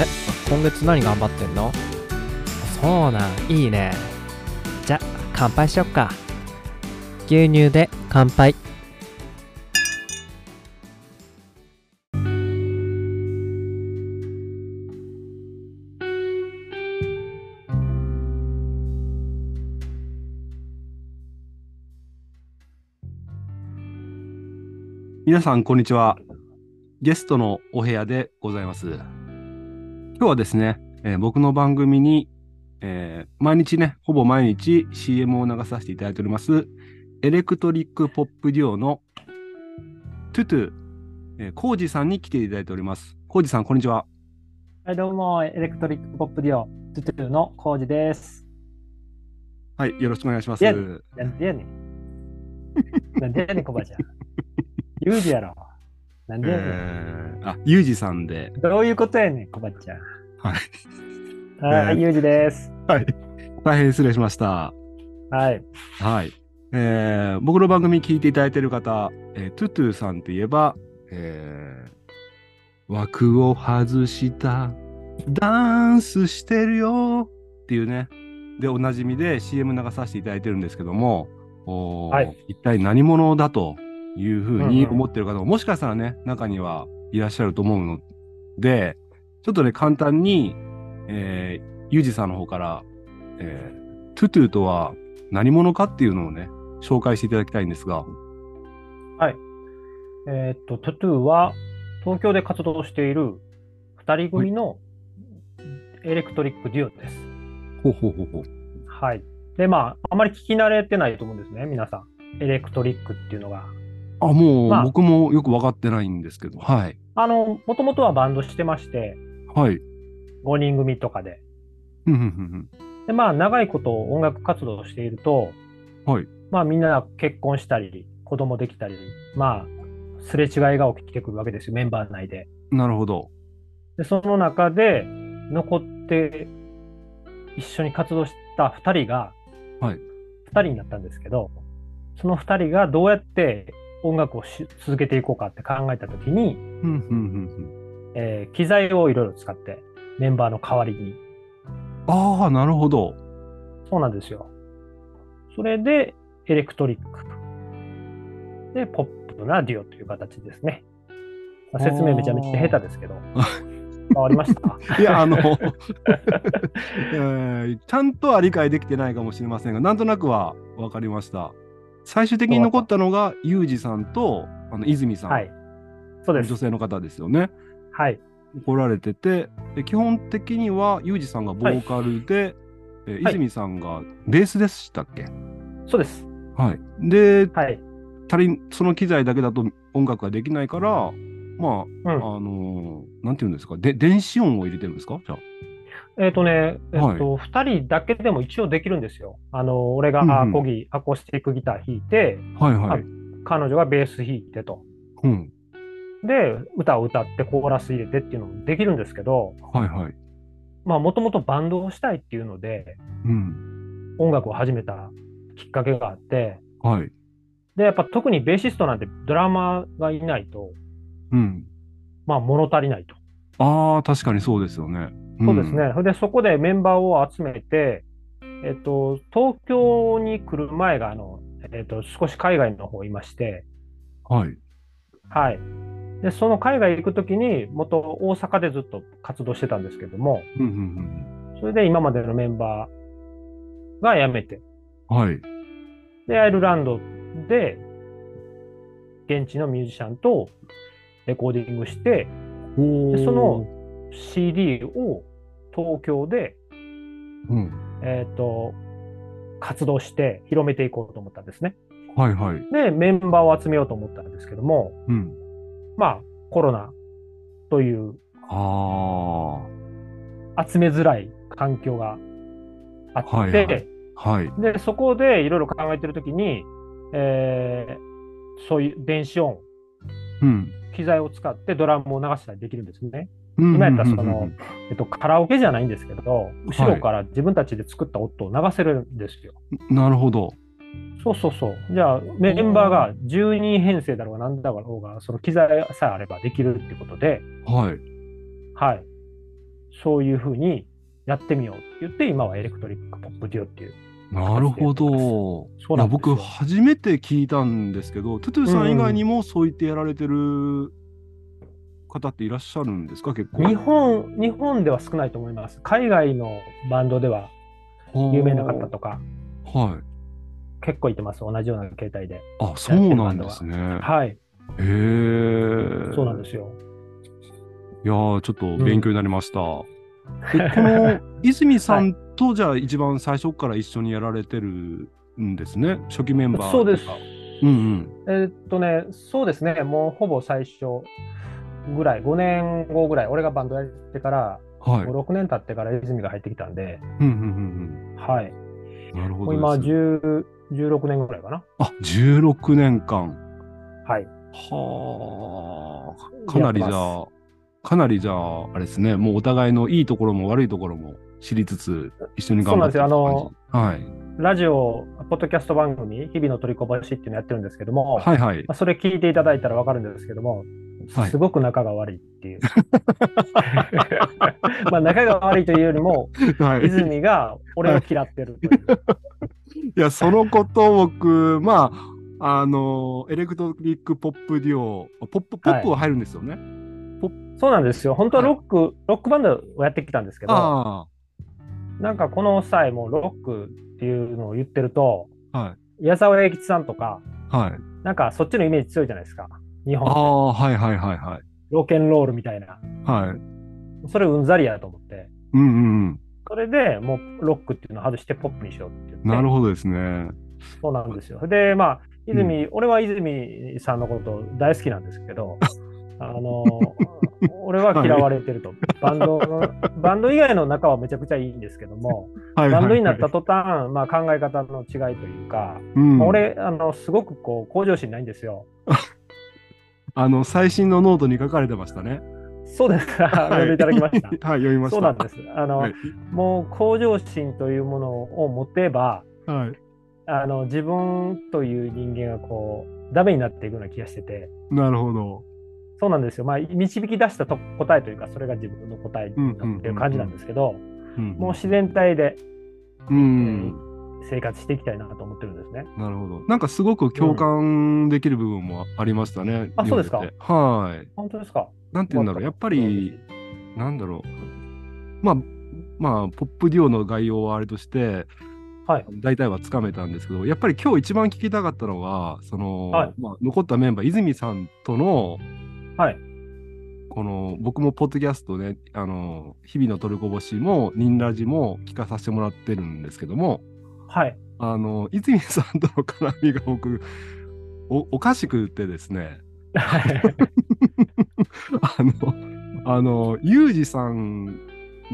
え、今月何頑張ってんの？そうなん、いいね。じゃ、乾杯しよっか。牛乳で乾杯。皆さん、こんにちは。ゲストのお部屋でございます。今日はですね、えー僕の番組に、えー毎日ね、ほぼ毎日 CM を流させていただいております、エレクトリックポップデュオのトゥトゥ、えー、ユージさんに来ていただいております。ユージさん、こんにちは。はい、どうも、エレクトリックポップデュオ、トゥトゥのユージです。はい、よろしくお願いします。なんでやねん。なんでやねん、コバちゃん。ユージやろ。なんでやねん。えーあ、ユージさんで。どういうことやねん、コバちゃん。はい。はい、えーユージです。はい。大変失礼しました。はい。はい。えー僕の番組聞いていただいている方、えートゥトゥさんといえば、えー枠を外した、ダンスしてるよっていうね、で、おなじみで CM 流させていただいてるんですけども、おーはい一体何者だというふうにうんうん思ってる方も、もしかしたらね、中にはいらっしゃると思うので、ちょっとね、簡単に、えー、ユージさんの方から、えートゥトゥとは何者かっていうのをね、紹介していただきたいんですが。えーっと、トゥトゥは、東京で活動している二人組のエレクトリックデュオです。ほうほうほうほう。はい。で、まあ、あまり聞き慣れてないと思うんですね、皆さん。エレクトリックっていうのが。あ、もう、まあ僕もよく分かってないんですけど。はい。あの、もともとはバンドしてまして、はい。5人組とかで。で、まあ、長いこと音楽活動をしていると、はい。まあ、みんな結婚したり、子供できたり、まあ、すれ違いが起きてくるわけですよ、メンバー内で。なるほど。で、その中で、残って、一緒に活動した2人が、はい。2人になったんですけど、その2人がどうやって音楽をし続けていこうかって考えたときに。えー機材をいろいろ使って、メンバーの代わりに。ああ、なるほど。そうなんですよ。それで、エレクトリック。で、ポップなデュオという形ですね。まあ説明めちゃめちゃ下手ですけど。変わりました？いや、あの、えーちゃんとは理解できてないかもしれませんが、なんとなくは分かりました。最終的に残ったのが、ユージさんと、あの、泉さん。はい。そうです女。性の方ですよね。はい。来られてて、で基本的にはユージさんがボーカルで、えーはい泉さんがベースでしたっけ？そうです。はい。で、はい。足りんその機材だけだと音楽ができないから、まあ、うん。あのーなんていうんですか、で電子音を入れてるんですか？じゃえっ、とね、えっ、はいと、二、人だけでも一応できるんですよ。あの、俺がうんうんアコギ、アコースティックギター弾いて、あ。はいはい。彼女がベース弾いてと。うん。で、歌を歌ってコーラス入れてっていうのもできるんですけど、はいはい。まあ、もともとバンドをしたいっていうので、うん。音楽を始めたきっかけがあって、はい。で、やっぱ特にベーシストなんてドラマーがいないと、うん。まあ物足りないと。ああ、確かにそうですよね。んそうです。ね。それで、そこでメンバーを集めて、えっと、東京に来る前が、あの、えっと、少し海外の方いまして、はい。はい。で、その海外行くときに、元大阪でずっと活動してたんですけども、うんうんそれで今までのメンバーが辞めて、うん。はい。で、アイルランドで、現地のミュージシャンとレコーディングして、おでその、CD を東京で、うん。えっ、と、活動して広めていこうと思ったんですね。はいはい。で、メンバーを集めようと思ったんですけども、うん。まあ、コロナというあ集めづらい環境があって、はいはいあ。はい。で、そこでいろいろ考えてるときに、えーそういう電子音、うん。機材を使ってドラムを流したりできるんですね。今今やったらその、えっと、カラオケじゃないんですけど、後ろから自分たちで作った音を流せるんですよ。なるほど。そうそうそう。じゃあ、メンバーが10人編成だろうが何だろうが、その機材さえあればできるってことで、はい。はい。そういうふうにやってみようって言って、今はエレクトリックポップデュオっていう。なるほど。そうなん僕、初めて聞いたんですけど、トゥトゥさん以外にもそう言ってやられてる方っていらっしゃるんですか、結構。日本、日本では少ないと思います。海外のバンドでは有名な方とかはい。結構いてます。同じような形態で。あ、そうなんですね。はい。へえ。そうなんですよ。いやー、ちょっと勉強になりました。でこの 泉さんと、じゃあ一番最初から一緒にやられてるんですね？初期メンバーそうです。うんうん。えーっとね、そうですね。もうほぼ最初ぐらい、5年後ぐらい、俺がバンドやってから、はい。5、6年経ってから泉が入ってきたんで、うんうんはい。うん。なるほもう今どです。10、16年ぐらいかな。あ、16年間。はい。はあ。かなりじゃやあ、かなりじゃあ、あれですね。もうお互いのいいところも悪いところも知りつつ、一緒に頑張ってそうなんです感じはい。ラジオ、ポッドキャスト番組、日々の取りこぼしっていうのやってるんですけども、はいはい。まあそれ聞いていただいたらわかるんですけども、はいすごく仲が悪いっていう。まあ仲が悪いというよりも、はい。泉が俺を嫌ってるという。いや、そのことを僕、まあ、あの、エレクトリックポップデュオ、ポップ、ポップは入るんですよね。そうなんですよ。本当はロック、ロックバンドをやってきたんですけど、あなんかこの際もロックっていうのを言ってると、あ、はい。矢沢永吉さんとか、はい。なんかそっちのイメージ強いじゃないですか。日本。ああ、はいはいはいはい。ロケンロールみたいな。はい。それうんざりやと思って。うんうんそれでもうロックっていうのを外してポップにしようって。なるほどですね。そうなんですよ。で、まあ、泉、俺は泉さんのこと大好きなんですけど、あの、俺は嫌われてると。バンドの、バンド以外の仲はめちゃくちゃいいんですけども、はいはい、はい。バンドになった途端、まあ考え方の違いというか、うん、まあ俺、あの、すごくこう、向上心ないんですよ。あの、最新のノートに書かれてましたね。そうですか、読んでいただきました。はい、読みました。そうなんです。あの、はい。もう向上心というものを持てば、はい。あの自分という人間がこうダメになっていくような気がしてて、なるほど。そうなんですよ。まあ導き出したと答えというか、それが自分の答えってる感じなんですけど、うん、もう自然体で、うん。生活していきたいなと思ってるんですね。なるほど。なんかすごく共感できる部分もありましたね。あそうですかはい。本当ですかなんて言うんだろう。やっぱり、なんだろう。まあ、まあ、ポップデュオの概要はあれとして、はい。大体はつかめたんですけど、やっぱり今日一番聞きたかったのは、その、はいまあ、残ったメンバー、泉さんとの、はい。この、僕もポッドキャストね、あの、日々のトルコ星も、ニンラジも聞かさせてもらってるんですけども、はい。あの、泉さんとの絡みが僕、おおかしくてですね、あの、あの、ユージさん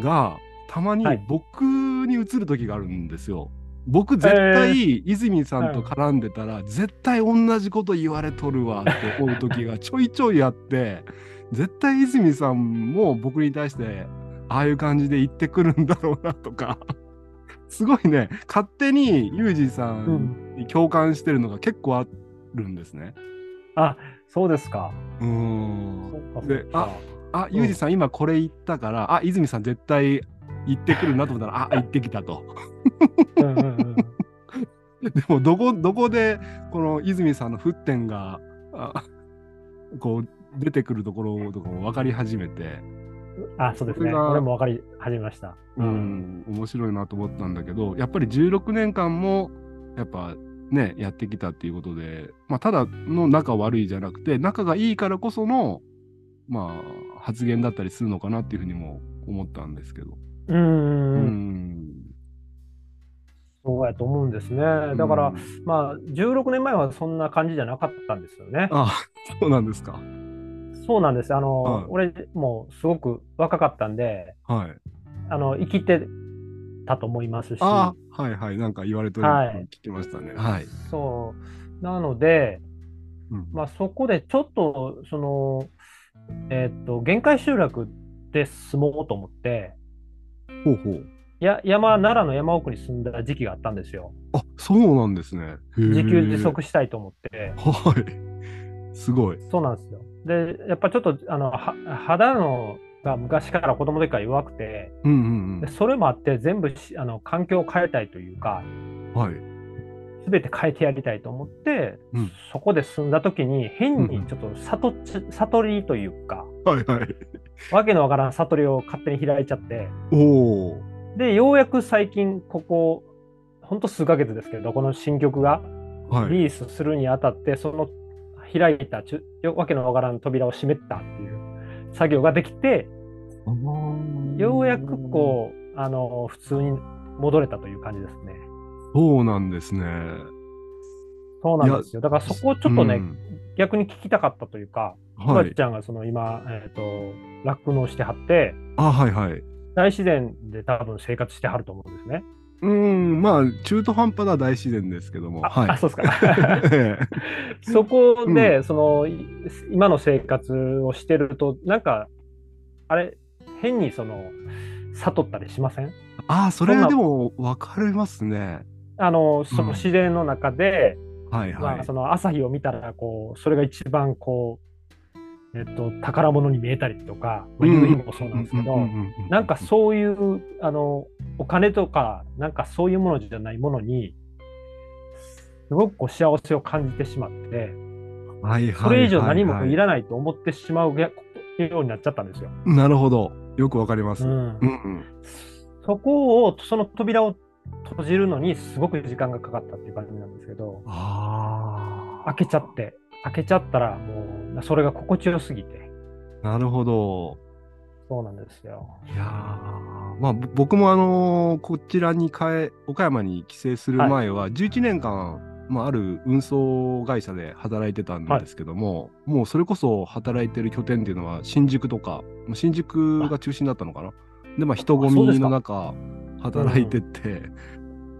がたまにはい僕に映る時があるんですよ。僕絶対泉さんと絡んでたら、絶対同じこと言われとるわって思う時が ちょいちょいあって、絶対泉さんも僕に対してああいう感じで言ってくるんだろうなとか、すごいね、勝手にユージさうんん。に共感してるのが結構あるんですね。あ、そうですか。うーん。でっか。あ、ユージさん、今これ言ったから、あ、泉さん絶対言ってくるなと思ったら、あ、言ってきたと。うんうんうん。でも、どこ、どこで、この泉さんの沸点が、あこう、出てくるところとかも分かり始めて、あ、そうですね。それも分かり始めました。う。ん、面白いなと思ったんだけど、やっぱり16年間も、やっぱね、やってきたっていうことで、まあ、ただの仲悪いじゃなくて、仲がいいからこその、まあ、発言だったりするのかなっていうふうにも思ったんですけど。うんうん。そうやと思うんですね。だから、うんまあ、16年前はそんな感じじゃなかったんですよね。あ、そうなんですか。そうなんです。あの、はい俺もすごく若かったんで、はい。あの、生きてたと思いますし、あはいはい。なんか言われてるのはい聞きましたね。はい。そう。なので、うんまあ、そこでちょっと、その、えーっと、限界集落で住もうと思って、ほうほう。や山、奈良の山奥に住んだ時期があったんですよ。あ、そうなんですね。自給自足。足したいと思って。はい。すごい。そうなんですよ。で、やっぱちょっと、あの、は肌のが昔から子供の時から弱くて、うんでそれもあって全部しあの環境を変えたいというか、うん。はい。全て変えてやりたいと思って、うんそこで住んだ時に変にちょっと悟悟りというか、はいはい。わけのわからん悟りを勝手に開いちゃって、おお。で、ようやく最近、ここ、ほんと数ヶ月ですけど、この新曲がはい。リリースするにあたって、その開いたちわけのわからん扉を閉めたっていう作業ができて、ようやくこう、あの、普通に戻れたという感じですね。そうなんですね。そうなんですよ。だからそこをちょっとね、うん逆に聞きたかったというか、おばはい。ちゃんがその今、えっ、と、酪農してはって、あ、はいはい。大自然で多分生活してはると思うんですね。うん、まあ、中途半端な大自然ですけども。あ、はいあ。そうですか。えそこで、その、い今の生活をしてると、なんか、あれ、変にその、悟ったりしません？ああ、それでも分かりますね。あの、そうんの自然の中で、はいはい。まあ、その朝日を見たら、こう、それが一番こう、えっと、宝物に見えたりとか、まあ、夕日もそうなんですけど、なんかそういう、あの、お金とか、なんかそういうものじゃないものに、すごくこう幸せを感じてしまって、それ以上何もいらないと思ってしまうようになっちゃったんですよ。なるほど。よくわかります。ううんん、うん。そこを、その扉を閉じるのにすごく時間がかかったっていう感じなんですけど、ああ。開けちゃって、開けちゃったらもう、それが心地よすぎて、なるほど。そうなんですよ。いやーまあぼ僕もあのーこちらに帰岡山に帰省する前は11年間、まあ、ある運送会社で働いてたんですけども、もうそれこそ働いてる拠点っていうのは新宿とかまあ新宿が中心だったのかな。でまあ人混みの中働いてて、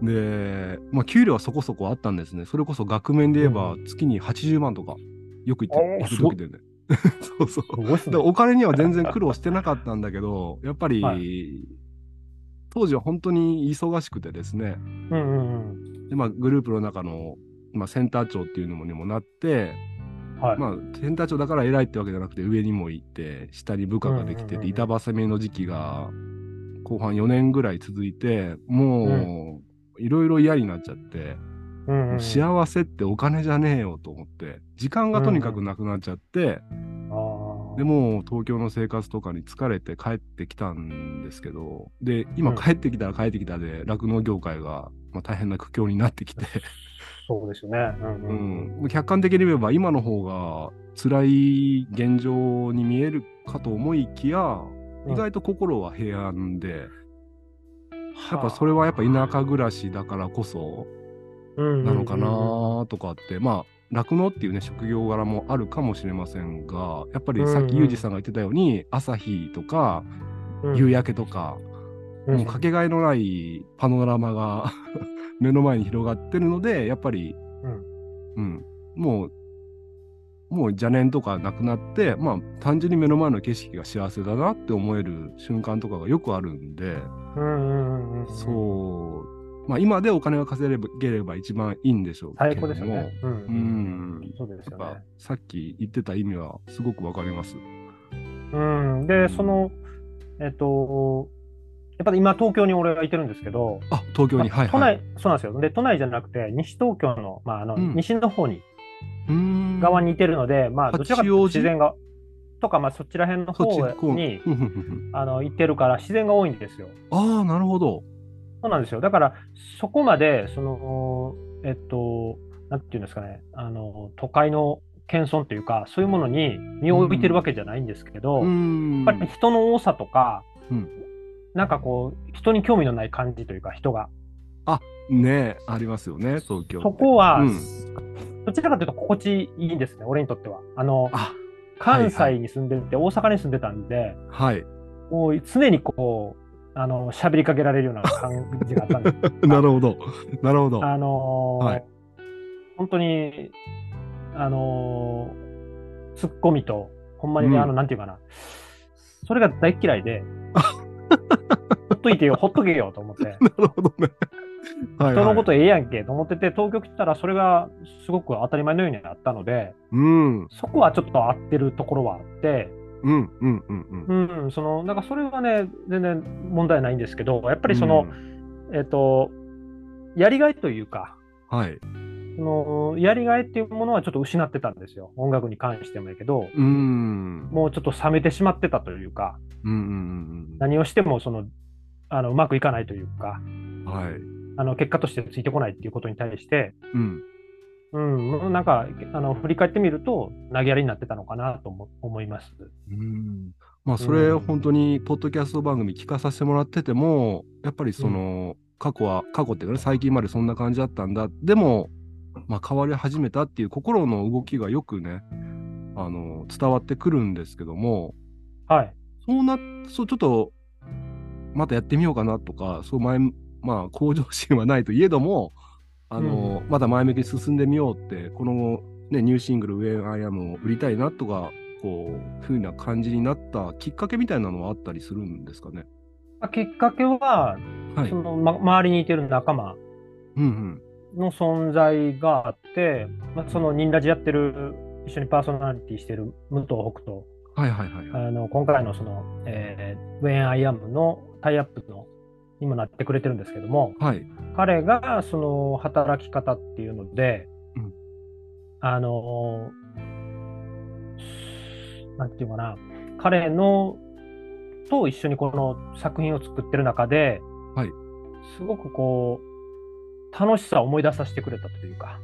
で、まあ、給料はそこそこあったんですね。それこそ額面で言えば月に80万とかよく言って行く時でね。そうそう。お金には全然苦労してなかったんだけど、やっぱり、は当時は本当に忙しくてですね、うんうんでまあ、グループの中の、まあ、センター長っていうのにもなって、うん。はい。まあ、センター長だから偉いってわけじゃなくて、上にも行って、下に部下ができてて、うんうんうんうん。板挟みの時期が後半4年ぐらい続いて、もう、いろいろ嫌になっちゃって、うんうん、幸せってお金じゃねえよと思って、時間がとにかくなくなっちゃって、あー。でもう東京の生活とかに疲れて帰ってきたんですけどで今うん。帰ってきたら帰ってきたで酪農業界が、まあ、大変な苦境になってきて、そうですよね。うんううん。ん、客観的に言えば今の方が辛い現状に見えるかと思いきやうん。意外と心は平安で、やっぱそれはやっぱ田舎暮らしだからこそうんなのかなとかって、まあ酪農っていうね職業柄もあるかもしれませんがやっぱりさっきユージさんが言ってたように、朝日とかうん。夕焼けとか、かけがえのないパノラマが 目の前に広がってるのでやっぱり、うんもうもう邪念とかなくなってまあ単純に目の前の景色が幸せだなって思える瞬間とかがよくあるんで、うんうんうんうん。そうまあ今でお金が稼げれば一番いいんでしょうけれども最高ですよね。うんう。んそうですよね。さっき言ってた意味はすごくわかります。うん。で、その、えっと、やっぱり今東京に俺がいてるんですけど、あ東京に、はいはい。内、そうなんですよ。で、都内じゃなくて、西東京の、まあ、あの、うん西の方に、うーん側にいてるので、まあ、どちらかというと自然が、とか、まあ、そちら辺の方に、あの、行ってるから、自然が多いんですよ。ああなるほど。そうなんですよ。だから、そこまで、その、えっと、なんていうんですかね、あの、都会の謙遜というか、そういうものに身を置いてるわけじゃないんですけど、うーんやっぱり人の多さとか、うんなんかこう、人に興味のない感じというか、人が。ねありますよね東京。そこは、うんどちらかというと心地いいんですね、俺にとっては。あの、あ関西に住んでて、大阪に住んでたんで、はい。もう常にこう、あの、喋りかけられるような感じがあったんです。なるほど。なるほど。あのーはい本当に、あのーツッコミと、ほんまにね、うんあの、なんていうかな、それが大っ嫌いで、ほっといてよ、ほっとけよと思って、なるほどね。はい、人のことはい。ええやんけと思ってて、東京来たらそれがすごく当たり前のようにあったので、うん。そこはちょっと合ってるところはあって、うんうんうんうん。うん、そのなんかそれはね、全然問題ないんですけど、やっぱりその、えっ、と、やりがいというか、うんはい。そのやりがいっていうものはちょっと失ってたんですよ。音楽に関してもやけど、うん。もうちょっと冷めてしまってたというか、うんうん何をしてもそのあのうまくいかないというか、うん。はい。あの結果としてついてこないっていうことに対して、うん。うん、なんかあの振り返ってみると、投げやりになってたのかなと思思います。うん。まあそれうん本当にポッドキャスト番組聞かさせてもらっててもやっぱりその、過去は過去っていうかね最近までそんな感じだったんだでもまあ変わり始めたっていう心の動きがよくねあの伝わってくるんですけどもはい。そうなそうちょっとまたやってみようかなとかそう前まあ向上心はないといえどもあの、まだ前向きに進んでみようってこの、ね、ニューシングル「When I Am」を売りたいなとかこうふうな感じになったきっかけみたいなのはあったりするんですかね？まあきっかけは、はいそ。のま、周りにいてる仲間うんうん。の存在があって、まあ、そのニンラジやってる、一緒にパーソナリティしてる武藤北斗、はいはいはいはい。あの今回のその、えー、When I Am のタイアップのにもなってくれてるんですけども、はい。彼がその働き方っていうので、うんあのなんていうかな、彼のと一緒にこの作品を作ってる中で、はいすごくこう楽しさを思い出させてくれたというか、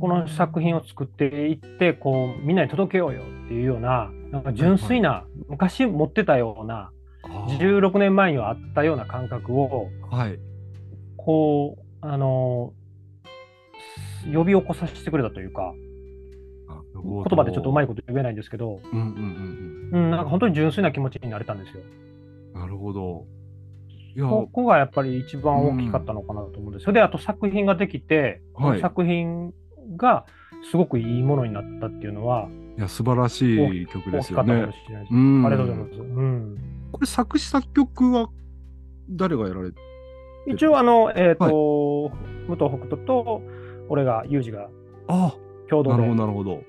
この作品を作っていってこうみんなに届けようよっていうようななんか純粋な、昔持ってたようなあー16年前にはあったような感覚をはい。こう、あの呼び起こさせてくれたというか、言葉でちょっとうまいこと言えないんですけど、うんうんうんうん、なんか本当に純粋な気持ちになれたんですよ。うん。なるほど。ここがやっぱり一番大きかったのかなと思うんです。それで、あと作品ができて、はい。作品がすごくいいものになったっていうのは、いや素晴らしい曲で大す。よねありがとうございます。うん、これ作詞作曲は誰がやられて一応、あの、えっ、と、武藤北斗と、俺が、ユージがあ共同でなるほどなるほど。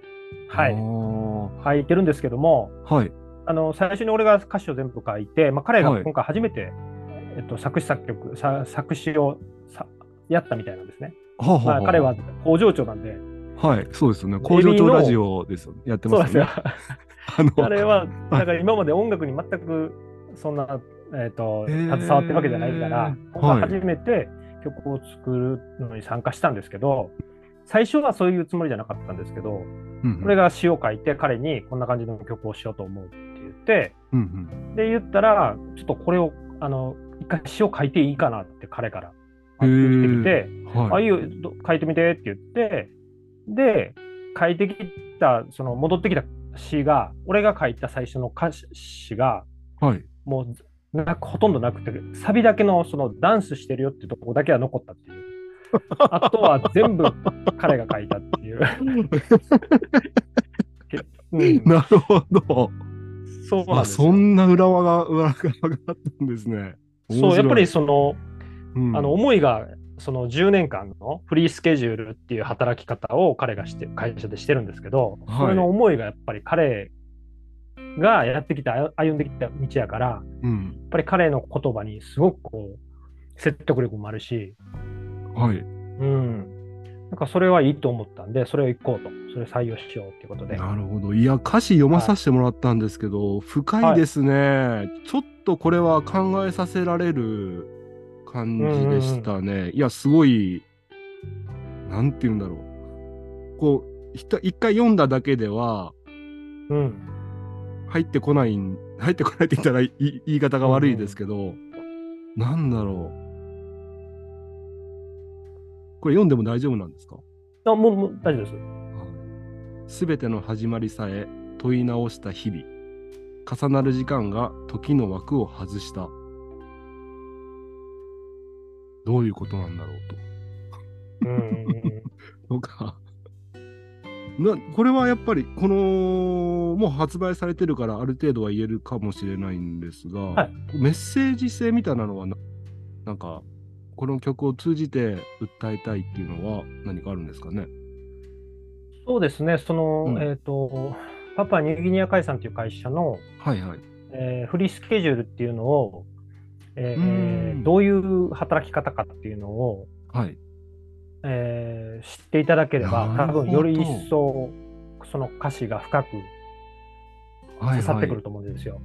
はい。あ書いてるんですけども、ーはい。あの最初に俺が歌詞を全部書いて、まあ、彼がはい。今回初めて、えっと、作詞作曲さ作詞をさやったみたいなんですね。はあはあまあ、彼は工場長なんで、はい、そうですよね。工場長ラジオですよね。やってますよね。。あの、彼は、だから今まで音楽に全くそんな、えっと携わってるわけじゃないから、はい初めて曲を作るのに参加したんですけど、最初はそういうつもりじゃなかったんですけど、うんうん俺が詩を書いて、彼にこんな感じの曲をしようと思うって言って、うんで言ったら、ちょっとこれを、あの、一回詩を書いていいかなって彼から言ってきて、はいい。いよ、ど書いてみてって言って、で、書いてきた、その戻ってきた詩が、俺が書いた最初の歌詞が、はい。もうなくほとんどなくて、サビだけのそのダンスしてるよっていうところだけは残ったっていう。あとは全部彼が書いたっていう。うん、なるほど。あ、そうなんですよそんな裏輪が、裏側があったんですね。そう、やっぱりそ、その、うんあの思いがその10年間のフリースケジュールっていう働き方を彼がして会社でしてるんですけど、はいそれの思いがやっぱり彼がやってきた歩んできた道やからやうん。っぱり彼の言葉にすごくこう説得力もあるし、はい。うん、なんかそれはいいと思ったんでそれを行こうとそれ採用しようっていうことでなるほど。いや、歌詞読まさせてもらったんですけど、深いですね、ちょっとこれは考えさせられる感じでしたね。いや、すごい、なんて言うんだろう。こう、一回読んだだけでは、うん、入ってこないん、入ってこないって言ったらいい言い方が悪いですけど、なんだろう。これ読んでも大丈夫なんですか？あもうもう大丈夫です。すべての始まりさえ問い直した日々。重なる時間が時の枠を外した。どういうことなんだろううんうん。うんととか。なこれはやっぱりこのもう発売されてるからある程度は言えるかもしれないんですが、はいメッセージ性みたいなのはななんかこの曲を通じて訴えたいっていうのは何かあるんですかね？そうですね、その、うんえっ、と、パプアニューギニア海産という会社の、はいはい。えーフリースケジュールっていうのを、えーうんどういう働き方かっていうのを、はい。えー知っていただければ、多分より一層その歌詞が深くはいはい刺さってくる。と思うんですよ。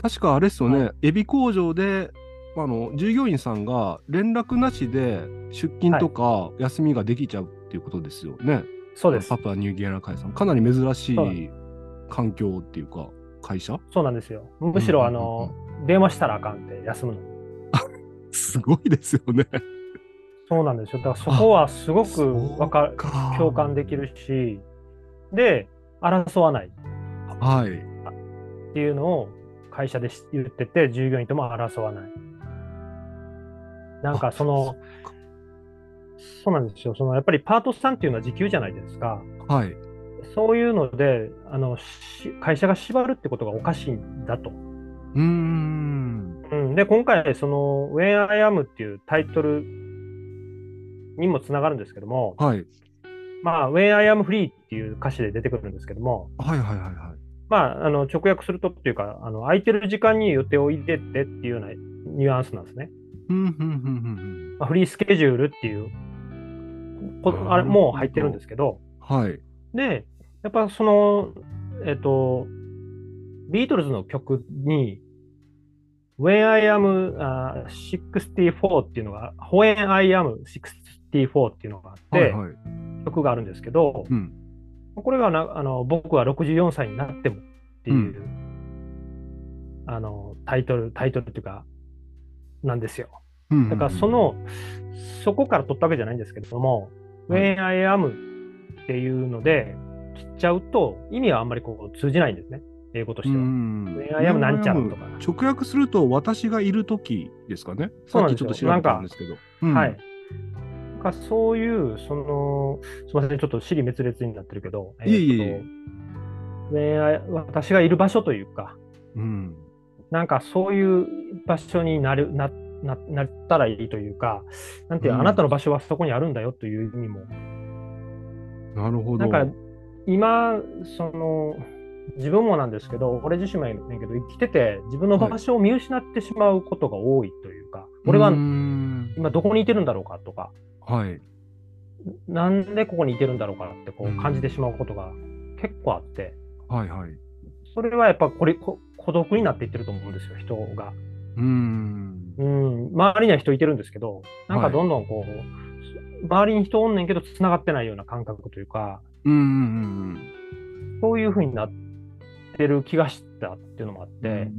確かあれですよね、はエビ工場で、あの、従業員さんが連絡なしで出勤とか休みができちゃうっていうことですよね。そうですパ。プアニューギニア海産。かなり珍しい環境っていうか、会社？そうなんですよ。むしろ、あの、電話したらあかんって休むのに。すごいですよね。そうなんですよ。だからそこはすごくわかるか共感できるし、で、争わないっはい。ていうのを会社でし言ってて、従業員とも争わない。なんかその、そうなんですよ。そのやっぱりパートさんっていうのは時給じゃないですか。はい。そういうので、あのし会社が縛るってことがおかしいんだと。うーん。うん、で、今回、その When I Am っていうタイトルにもつながるんですけども、はい。まあ、When I Am Free っていう歌詞で出てくるんですけども、はいはいはいはい。まあ、あの直訳するとっていうか、あの空いてる時間に予定を入れてっていうようなニュアンスなんですね。うんうんうんうんまあ、フリースケジュールっていうこあれもう入ってるんですけど、うん。はい。で、やっぱその、えっと、ビートルズの曲に、When I am、uh, 64っていうのが、When I am 64っていうのがあって、はいはい。曲があるんですけど、うん。これがなあの僕は64歳になってもっていう、あのタイトル、タイトルっていうか、なんですよ。だからそ、の、そこから取ったわけじゃないんですけれども、はい When I am っていうので切っちゃうと意味はあんまりこう通じないんですね。英語としては。ん When I am なんちゃらとか。直訳すると、私がいるときですかね。そうなんですよきちょっと調べたんですけど。うんはい。。なんかそういう、その、すみません、ちょっと尻滅裂になってるけど、いえいえいえ私がいる場所というか、うん。なんかそういう場所になるなななったらいいというか、なんていう、うんあなたの場所はそこにあるんだよという意味もなるほど。なんか今、その自分もなんですけど、俺自身もやねんけど、生きてて自分の場所を見失ってしまうことが多いというか、俺はうーん今どこにいてるんだろうかとか、はい。なんでここにいてるんだろうかってこうんう感じてしまうことが結構あって、はいはい。それはやっぱこれこ孤独になっていってると思うんですよ、人が。うーん。うん、周りには人いてるんですけど、なんかどんどんこう、周りに人おんねんけど、繋がってないような感覚というか、うんうんうんそういう風になってる気がしたっていうのもあっうん。て、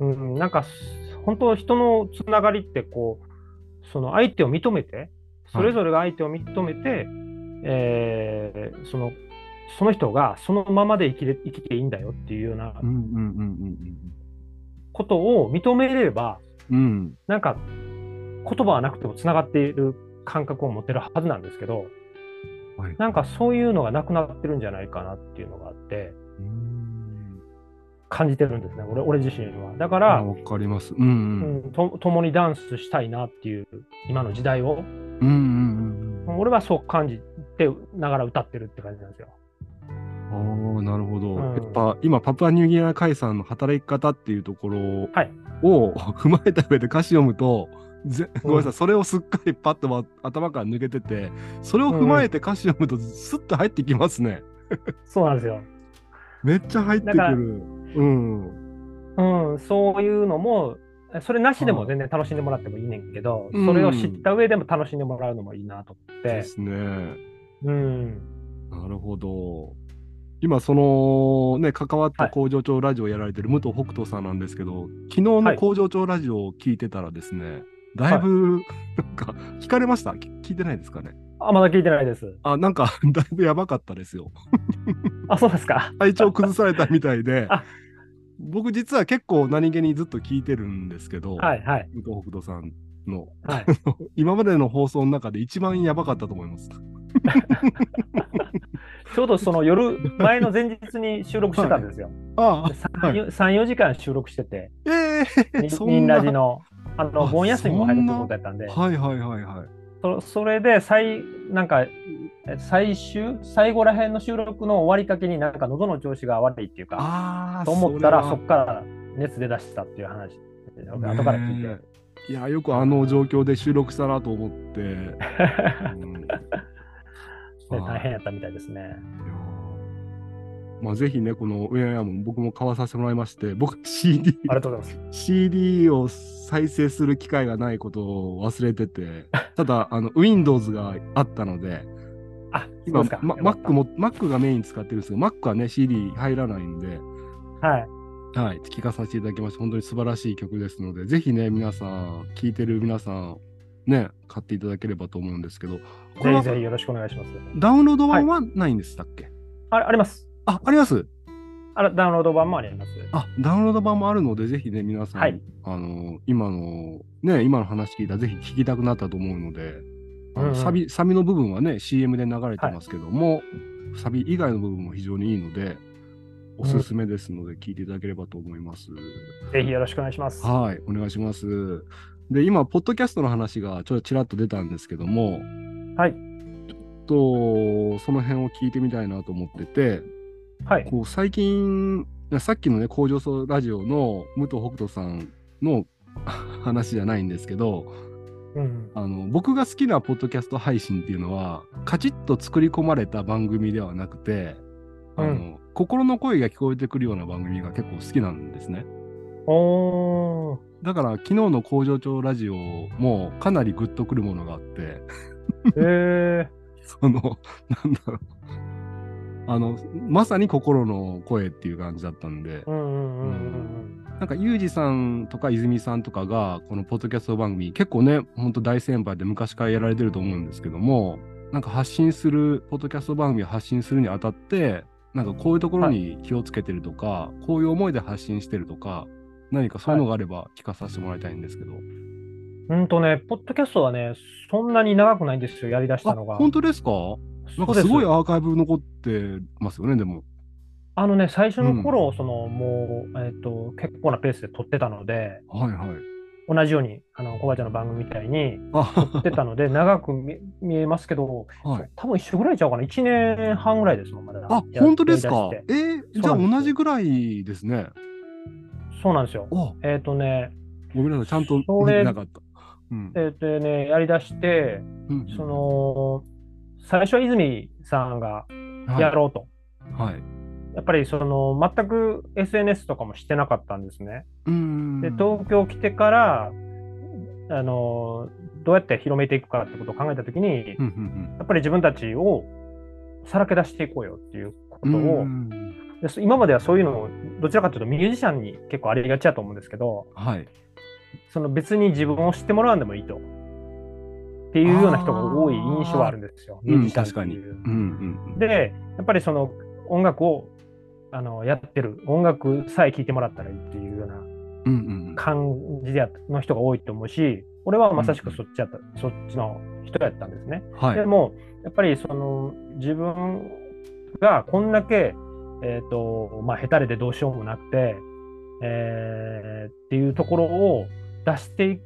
うん、なんか、本当人のつながりって、こう、その相手を認めて、それぞれが相手を認めて、えーその、その人がそのままで生きれ生きていいんだよっていうようなことを認めれば、うん。なんか、言葉はなくてもつながっている感覚を持ってるはずなんですけど、はいなんかそういうのがなくなってるんじゃないかなっていうのがあって、感じてるんですね、俺俺自身は。だかあら、わかります。うんう。うんん、と共にダンスしたいなっていう、今の時代を、うんうんうん。俺はそう感じてながら歌ってるって感じなんですよ。ああ、なるほど。うんやっぱ今、パプアニューギニア海産の働き方っていうところはいを 踏まえた上で歌詞読むと、ぜごめんなさい、うんそれをすっかりパッとわ頭から抜けてて、それを踏まえて歌詞読むと、スッと入ってきますね。そうなんですよ。めっちゃ入ってくる。うん。うん、そういうのも、それなしでもはい全然楽しんでもらってもいいねんけど、うんそれを知った上でも楽しんでもらうのもいいなと思って、ですね。うん、なるほど。今、そのね、関わったはい工場長ラジオをやられてる武藤北斗さんなんですけど、昨日の工場長ラジオを聞いてたらですね、だいぶ、なんか、聞かれました？き聞いてないですかね？あ、まだ聞いてないです。あ、なんか、だいぶやばかったですよ。あ、そうですか。体調崩されたみたいで あ、僕実は結構何気にずっと聞いてるんですけど、はい、はい、武藤北斗さんの、はい。今までの放送の中で一番やばかったと思います。ちょうどその夜、前の前日に収録してたんですよ。あ3、4 3 4時間収録してて、ええみそんな。じの、あの、あ盆休みも入るってことやったんで、はいはいはいはい。そそれで、最、なんか、え最終、最後らへんの収録の終わりかけになんか喉の調子が悪いっていうか、ああ、と思ったらそそっから熱出だしたっていう話、後から聞いて。いや、よくあの状況で収録したなと思って。うんねはい大変やったみたいですね。まあ、ぜひね、このウェアヤーも僕も買わさせてもらいまして、僕 CD、ありがとうございます。CD を再生する機会がないことを忘れてて、ただ、あの、Windows があったので、あ、今、そうですか。ま、Mac も、Mac がメイン使ってるんですけど、Mac はね、CD 入らないんで、はい。はい、聴かさせていただきまして、本当に素晴らしい曲ですので、ぜひね、皆さん、聴いてる皆さん、ね、買っていただければと思うんですけど、これぜひはぜひよろしくお願いします。ダウンロード版はないんでしたっけ、ああります。あ、あります？あらダウンロード版もあります。あ、ダウンロード版もあるので、ぜひね、皆さん、はいあの、今の、ね、今の話聞いたら、ぜひ聞きたくなったと思うので、あのうんうんサビ、サビの部分はね、CM で流れてますけども、サビ以外の部分も非常にいいので、おすすめですので、聞いていただければと思います。ぜひよろしくお願いします。はい、お願いします。で、今、ポッドキャストの話がちょっとちらっと出たんですけども、はい。ちょっと、その辺を聞いてみたいなと思ってて、はい。こう最近、さっきのね、工場層ラジオの武藤北斗さんの 話じゃないんですけど、うん。あの僕が好きなポッドキャスト配信っていうのは、カチッと作り込まれた番組ではなくて、あのうん心の声が聞こえてくるような番組が結構好きなんですね。だから昨日の工場長ラジオもかなりグッとくるものがあって、えそ の、なんだろう。あの、まさに心の声っていう感じだったんでなんか、ユージさんとか泉さんとかが、このポッドキャスト番組、結構ね、ほんと大先輩で昔からやられてると思うんですけども、なんか発信する、ポッドキャスト番組を発信するにあたって、なんかこういうところに気をつけてるとか、こういう思いで発信してるとか、何かそういうのがあれば聞かさせてもらいたいんですけど。うん。うんとね、ポッドキャストはね、そんなに長くないんですよ、やりだしあたのが。本当ですか？なんかすごいアーカイブ残ってますよね、でも。あのね、最初の頃、その、もう、えっ、と、結構なペースで撮ってたので、はいはい。同じように、あの、コバちゃんの番組みたいにあ、撮ってたので、長く見見えますけど、はい。多分一緒ぐらいちゃうかな？1年半ぐらいですもん、まだ。あ、や本当ですか？えーじゃあ同じぐらいですね。そうなんですよ。あ、えっ、とね、ごめんなさい、ちゃんと見てなかった。うん。えっ、とね、やりだして、うんその、最初は泉さんがはいやろうと。はい。やっぱりその全く SNS とかもしてなかったんですね。で、東京来てから、あの、どうやって広めていくかってことを考えたときに、やっぱり自分たちをさらけ出していこうよっていうこうん。とを、今まではそういうのをどちらかというとミュージシャンに結構ありがちだと思うんですけど、はい。その別に自分を知ってもらわんでもいいと。っていうような人が多い印象はあるんですよ。ミュージシャンっていう。うんうんで、やっぱりその音楽をあのやってる、音楽さえ聴いてもらったらいいっていうようなうん。うんうん。感じでやの人が多いと思うし、俺はまさしくそっちやった、そっちの人やったんですね。はい。でも、やっぱりその自分がこんだけ、えっ、と、まあ、ヘタレでどうしようもなくて、えーっていうところを出してい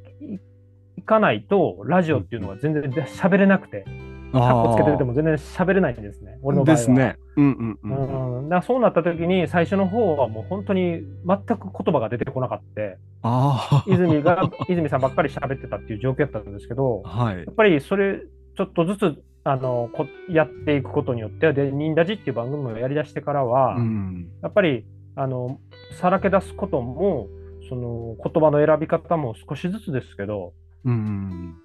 いかないと、ラジオっていうのは全然喋れなくて、カッコつけてても全然喋れないんですね、俺の場合は。ですね。うんうんうん。うん、そうなった時に最初の方はもう本当に全く言葉が出てこなかった。ああ。泉が、泉さんばっかり喋ってたっていう状況だったんですけど、はいや。っぱりそれ、ちょっとずつ、あの、こやっていくことによって、で、ニンダジっていう番組をやり出してからは、うん。やっぱり、あの、さらけ出すことも、その、言葉の選び方も少しずつですけど、うん。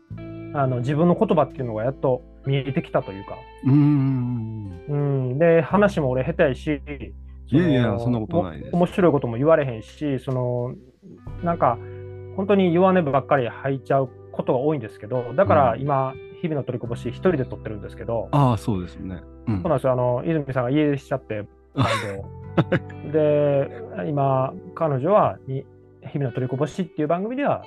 あの、自分の言葉っていうのがやっと見えてきたというか、うん。うん、で、話も俺下手やし、いやいやのそんなことないですお面白いことも言われへんし、その、なんか、本当に弱音ばっかり吐いちゃうことが多いんですけど、だから今、日々の取りこぼし一人で撮ってるんですけど、ああ、そうですね。うんそうなんですよ。あの、泉さんが家出しちゃって、で、今、彼女は、に日々の取りこぼしっていう番組では、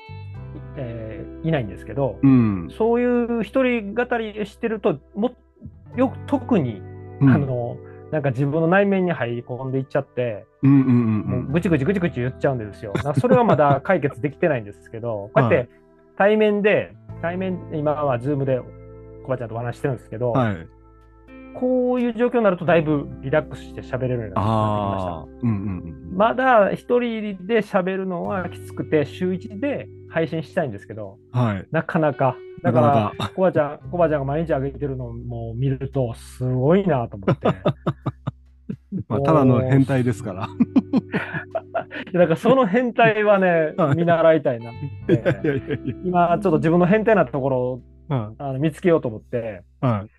えーいないんですけど、うん。そういう一人語りしてると、もよく特に、うんあの、なんか自分の内面に入り込んでいっちゃって、うんうんうんぐちぐちぐちぐち言っちゃうんですよ。それはまだ 解決できてないんですけど、こうやっはいて対面で、対面、今はズームで小林ちゃんとお話してるんですけど、はい。こういう状況になるとだいぶリラックスして喋れるようになってきまああ、うんうんした。まだ一人で喋るのはきつくて、週1で配信したいんですけど、うん。はい。なかなか。だか、らなコバちゃん、コバちゃんが毎日上げてるのを見ると、すごいなと思って。まあ、ただの変態ですから。だからその変態はねは、い見習いたいなって。今、ちょっと自分の変態なところをはい。あの見つけようと思って、はい。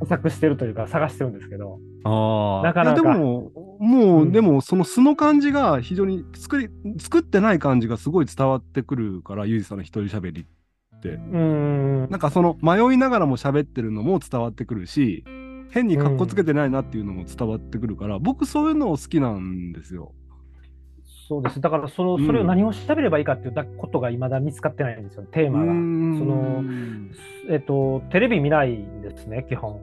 模索してるというか、探してるんですけど。ああ。なかなかいやでも、もう、うんでも、その素の感じが非常に作り、作ってない感じがすごい伝わってくるから、ゆうじさんの一人喋りって。うーん。なんかその迷いながらも喋ってるのも伝わってくるし、変に格好つけてないなっていうのも伝わってくるから、僕そういうのを好きなんですよ。そうです。だからその、うんそれを何を喋ればいいかっていうことが未だ見つかってないんですよ、テーマが。その、えっと、テレビ見ないんですね、基本。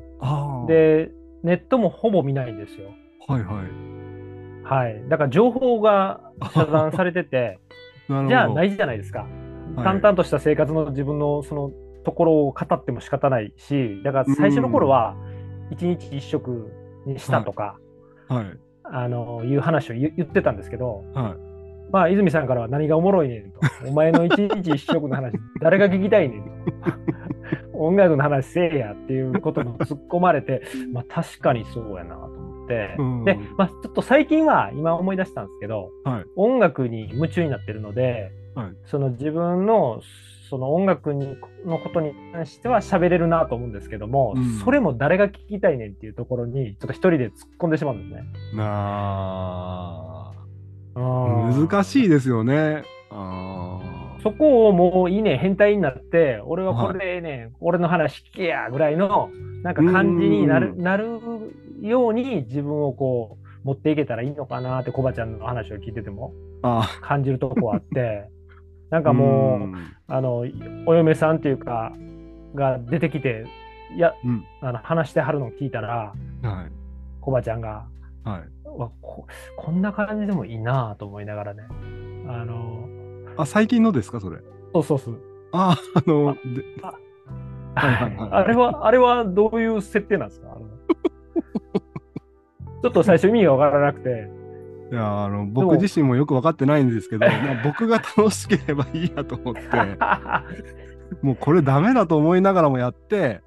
で、ネットもほぼ見ないんですよ。はいはい。はい。だから情報が遮断されてて。じゃあないじゃないですか。はい淡々とした生活の自分のそのところを語っても仕方ないし、だから最初の頃は一日一食にしたとか、はい。あのいう話を言言ってたんですけど、はい。まあ、泉さんからは何がおもろいねんと。お前の一日一食の話、誰が聞きたいねんと。音楽の話せえやっていうことも突っ込まれて、まあ確かにそうやなと思って。うんで、まあちょっと最近は今思い出したんですけど、はい音楽に夢中になってるので、はいその自分のその音楽にのことに関しては喋れるなと思うんですけども、うんそれも誰が聞きたいねんっていうところに、ちょっと一人で突っ込んでしまうんですね。なあ。うん難しいですよね。ああ。そこをもういいね、変態になって、俺はこれでええねん、俺の話聞けやぐらいの、なんか感じになるうんなるように自分をこう、持っていけたらいいのかなって、コバちゃんの話を聞いててもあ感じるとこあって、なんあ。かもう、んあの、お嫁さんっていうか、が出てきて、いや、うんあの話してはるのを聞いたら、はい。コバちゃんが、はい。わここんな感じでもいいなと思いながらね。あの、あ、最近のですか、それ？そうそうそう。ああ、あの、ではいはいはいあれは、あれはどういう設定なんですか？あの ちょっと最初意味がわからなくて。いや、あの、僕自身もよく分かってないんですけど、まあ、僕が楽しければいいやと思って、もうこれダメだと思いながらもやって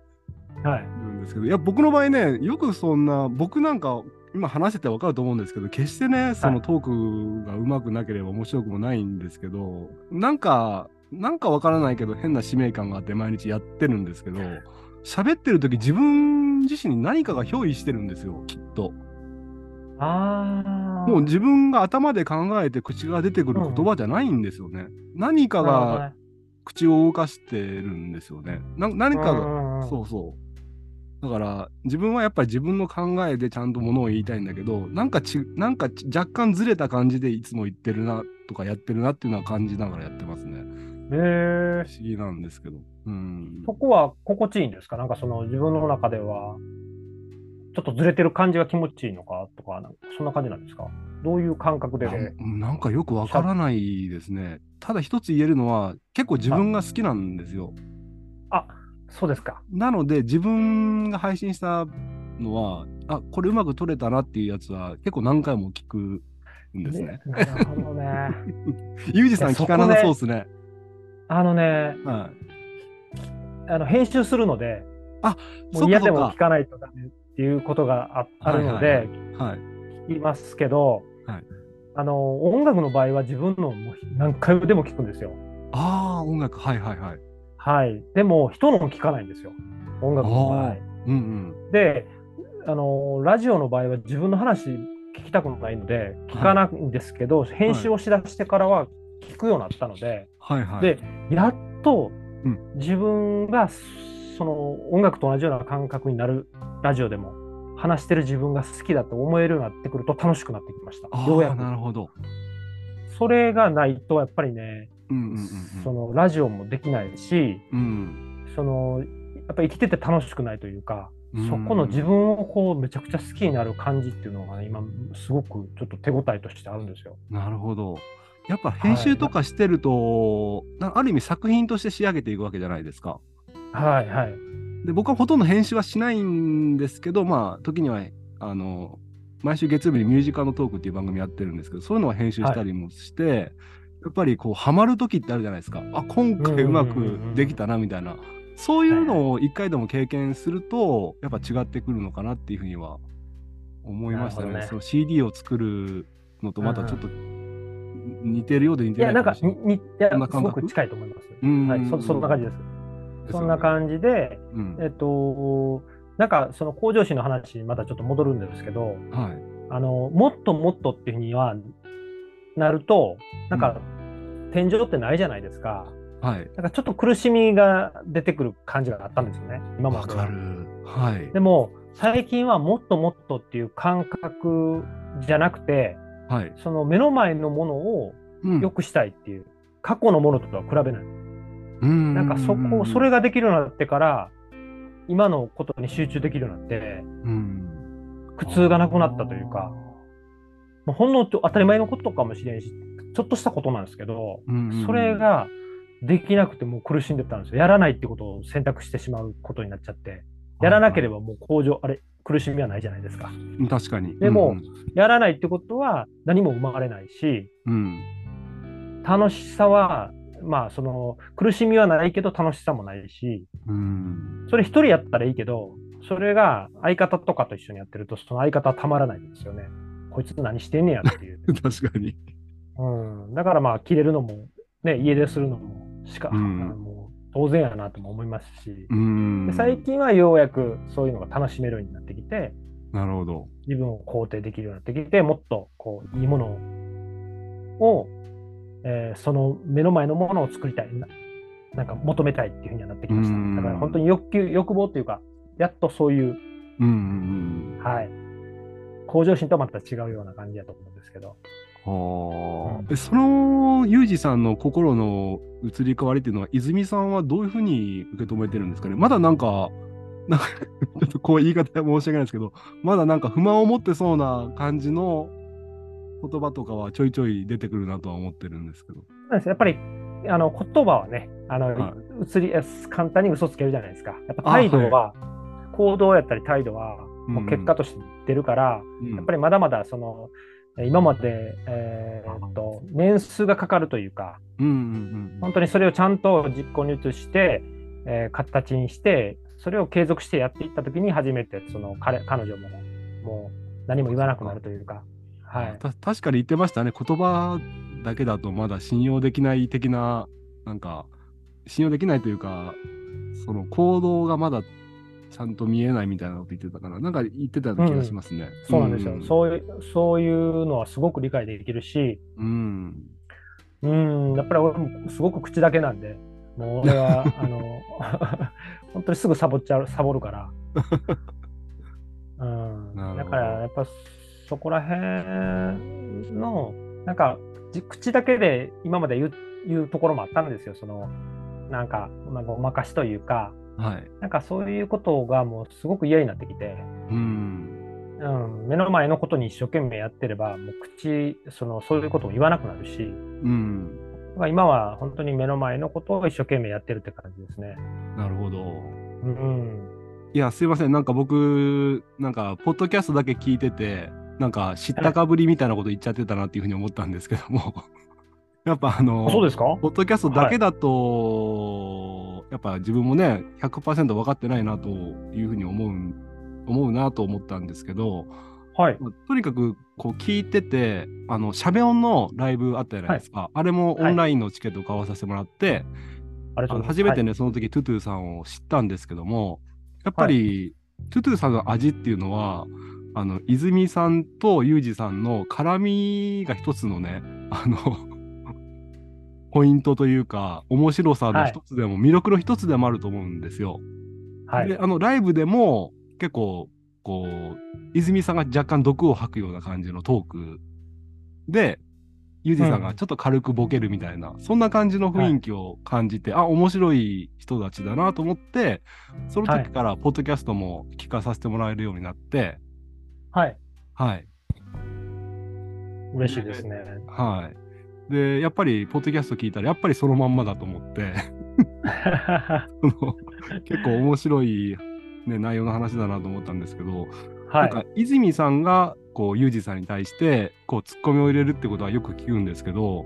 はい。るんですけど、いや、僕の場合ね、よくそんな、僕なんか、今話してて分かると思うんですけど、決してね、そのトークがうまくなければ面白くもないんですけど、なんか、なんか分からないけど、変な使命感があって毎日やってるんですけど、喋ってる時自分自身に何かが憑依してるんですよ、きっと。ああ。もう自分が頭で考えて口が出てくる言葉じゃないんですよね。何かが口を動かしてるんですよね。な何かが、がそうそう。だから自分はやっぱり自分の考えでちゃんとものを言いたいんだけど、なんかちなんかち若干ずれた感じでいつも言ってるなとかやってるなっていうのは感じながらやってますね。へえ不思議なんですけど。うん。そこは心地いいんですか？なんかその自分の中では、ちょっとずれてる感じが気持ちいいのかとか、そんな感じなんですか？どういう感覚で、ななんかよくわからないですね。ただ一つ言えるのは結構自分が好きなんですよ。あ、そうですか。なので自分が配信したのは、あこれうまく撮れたなっていうやつは結構何回も聞くんですね。なるほどね。ユージさん聞かなさそうですね。あのね、はい。あの編集するので、あ、もそう嫌でも聞。かないとダメっていうことがああるのはいで、はい。聞きますけど、はいあの音楽の場合は自分のもう何回でも聞くんですよ。ああ、音楽、はいはいはい。はい。でも、人のも聞かないんですよ。音楽の場合あ。うんうん。で、あの、ラジオの場合は自分の話聞きたくないので、聞かないんですけど、編集をしだしてからは聞くようになったので、はいはい。で、やっとうん自分がその音楽と同じような感覚になるラジオでも話してる自分が好きだと思えるようになってくると楽しくなってきました。ああ、ようやく。なるほど。それがないとやっぱりね。そのラジオもできないし、うん。そのやっぱり生きてて楽しくないというか、うんそこの自分をこうめちゃくちゃ好きになる感じっていうのが、ね、今すごくちょっと手応えとしてあるんですよ。なるほど。やっぱ編集とかしてると、なある意味作品として仕上げていくわけじゃないですか。はいはい。で、僕はほとんど編集はしないんですけど、まあ、時には、あの、毎週月曜日にミュージカルのトークっていう番組やってるんですけど、そういうのは編集したりもして、やっぱりこう、ハマる時ってあるじゃないですか。あ、今回うまくできたな、みたいな。そういうのを一回でも経験すると、やっぱ違ってくるのかなっていうふうには思いましたね。ねその CD を作るのとまたちょっと似てるようで似てないか、かもしれない。いやそんな感覚すごく近いと思います。うんはい、そそんな感じです。ですよねそんな感じで、うんえっと、なんかその向上心の話にまたちょっと戻るんですけど、はい。あのもっともっとっていうふうにはなると、なんか、天井ってないじゃないですか。はい。なんかちょっと苦しみが出てくる感じがあったんですよね、今までは。わかる。はい。でも、最近はもっともっとっていう感覚じゃなくて、はい。その目の前のものをうん良くしたいっていう、過去のものとは比べない。うんなんかそこ、それができるようになってから、今のことに集中できるようになって、うん苦痛がなくなったというか、ほんの当たり前のことかもしれんし、ちょっとしたことなんですけど、うんそれができなくてもう苦しんでたんですよ。やらないってことを選択してしまうことになっちゃって、やらなければもう向上、あれ、苦しみはないじゃないですか。うん確かに。でもやらないってことは何も生まれないし、うん、楽しさは、まあその苦しみはないけど楽しさもないし、うん、それ一人やったらいいけど、それが相方とかと一緒にやってると、その相方はたまらないんですよね。こいつ何してんねやっていう。確かに。うん、だからまあ、切れるのも、ね、家出するのもしか、うんもう当然やなとも思いますし、うんで最近はようやくそういうのが楽しめるようになってきて、なるほど。自分を肯定できるようになってきて、もっとこういいものを、えーその目の前のものを作りたいな、なんか求めたいっていうふうにはなってきました。うんだから本当に欲求、欲望というか、やっとそういう、うんうんはい、向上心とはまた違うような感じだと思うんですけど。うん。そのユージさんの心の移り変わりっていうのは、泉さんはどういうふうに受け止めてるんですかね？まだなんか、なんか ちょっとこう言い方申し訳ないですけど、まだなんか不満を持ってそうな感じの言葉とかはちょいちょい出てくるなとは思ってるんですけど。そうですやっぱりあの言葉はね、あの、は移りえ簡単に嘘つけるじゃないですか。やっぱ態度は、行動やったり態度は、もう結果として出るから、うん。やっぱりまだまだその、え今まで、えーっと年数がかかるというか、うんうんうん本当にそれをちゃんと実行に移して、えー形にして、それを継続してやっていったときに初めてその彼彼女ももう何も言わなくなるというか、はい。た確かに言ってましたね。言葉だけだとまだ信用できない的ななんか信用できないというかその行動がまだちゃんと見えないみたいなこと言ってたからなんか言ってた気がしますね、そうなんですよ、ん。そういう。そういうのはすごく理解できるし、うん。うん、やっぱり俺もすごく口だけなんで、もう俺は、あの、本当にすぐサボっちゃう、サボるから。うん、だからやっぱそこら辺の、なんか、じ口だけで今まで言う言うところもあったんですよ、その、なんか、まあ、ごまかしというか、はい。なんかそういうことがもうすごく嫌になってきて、うん。うん、目の前のことに一生懸命やってれば、もう口、その、そういうことを言わなくなるし、うんまあ今は本当に目の前のことを一生懸命やってるって感じですね。なるほど。うん。いやすいません。なんか僕なんかポッドキャストだけ聞いててなんか知ったかぶりみたいなこと言っちゃってたなっていうふうに思ったんですけども。やっぱあのあそうですか？ポッドキャストだけだと、やっぱ自分もね、100%分かってないなというふうに思う、思うなと思ったんですけど、はい。まあとにかくこう聞いてて、あの、しゃべ音のライブあったじゃないですか。あれもオンラインのチケットを買わさせてもらって、ありがとうござい。あの初めてはいね、その時トゥトゥさんを知ったんですけども、やっぱり、トゥトゥさんの味っていうのは、あの、泉さんとユージさんの絡みが一つのね、あの、ポイントというか、面白さの一つでも、魅力の一つでもあると思うんですよ。はい。で、あの、ライブでも結構、こう、泉さんが若干毒を吐くような感じのトークで、ユージさんがちょっと軽くボケるみたいな、そんな感じの雰囲気を感じて、あ、面白い人たちだなと思って、その時からポッドキャストも聞かさせてもらえるようになって、はい。はい。嬉しいですね。はい。で、やっぱり、ポッドキャスト聞いたら、やっぱりそのまんまだと思って、結構面白い、ね、内容の話だなと思ったんですけど、はい。なんか泉さんがこうユージさんに対してこうツッコミを入れるってことはよく聞くんですけど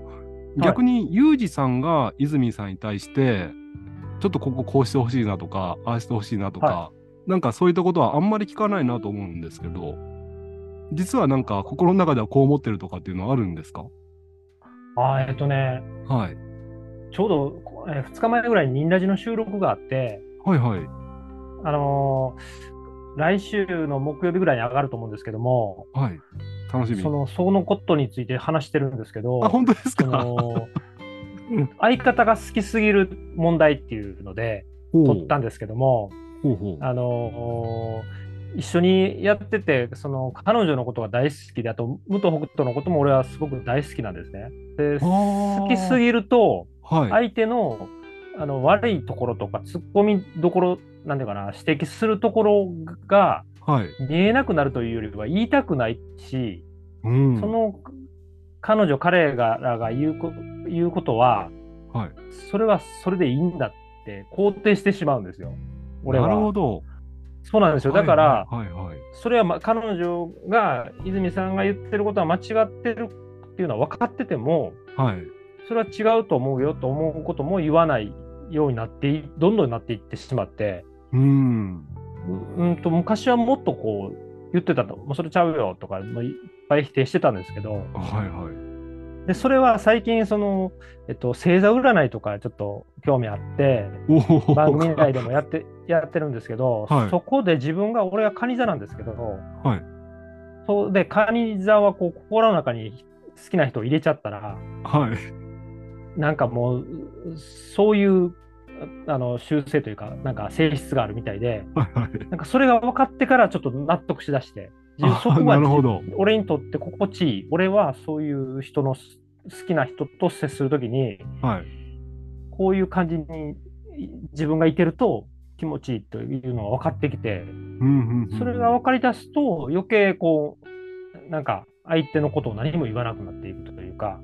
逆にユージさんが泉さんに対してちょっとこここうしてほしいなとかああしてほしいなとか、はなんかそういったことはあんまり聞かないなと思うんですけど実はなんか心の中ではこう思ってるとかっていうのはあるんですか？あえっとね、はい。ちょうど、え2日前ぐらいにニンラジの収録があって、はいはい。あのー来週の木曜日ぐらいに上がると思うんですけども、はい。楽しみ。その、そのことについて話してるんですけど、あ本当ですそかの 相方が好きすぎる問題っていうので、撮ったんですけども、ほうほう。あのー一緒にやってて、その彼女のことが大好きで、あと、武藤北斗のことも俺はすごく大好きなんですね。で、好きすぎると、はい相手のあの悪いところとか、突っ込みどころ、なんていうかな、指摘するところがはい見えなくなるというよりは言いたくないし、うんその彼女、彼らが言うこ言うことは、はいそれはそれでいいんだって肯定してしまうんですよ。俺は。なるほどそうなんですよ。だから、はい。はいはいはい。それは、ま、彼女が、泉さんが言ってることは間違ってるっていうのは分かってても、はい。それは違うと思うよと思うことも言わないようになってい、どんどんなっていってしまって、うん。ううんと昔はもっとこう言ってたと、もうそれちゃうよとか、いっぱい否定してたんですけど、はいはいでそれは最近、その、えっと、星座占いとかちょっと興味あって、番組内でもやってやってるんですけど、はい。そこで自分が、俺は蟹座なんですけど、はい。そうで、蟹座はこう心の中に好きな人を入れちゃったら、はい。なんかもう、そういうあの習性というか、なんか性質があるみたいで、はいはい。なんかそれが分かってからちょっと納得しだして、そこなるほど。は俺にとって心地いい、俺はそういう人の好きな人と接するときに、はい。こういう感じに自分がいてると気持ちいいというのが分かってきて、うんうんうんそれが分かり出すと余計こう、なんか相手のことを何も言わなくなっていくというか、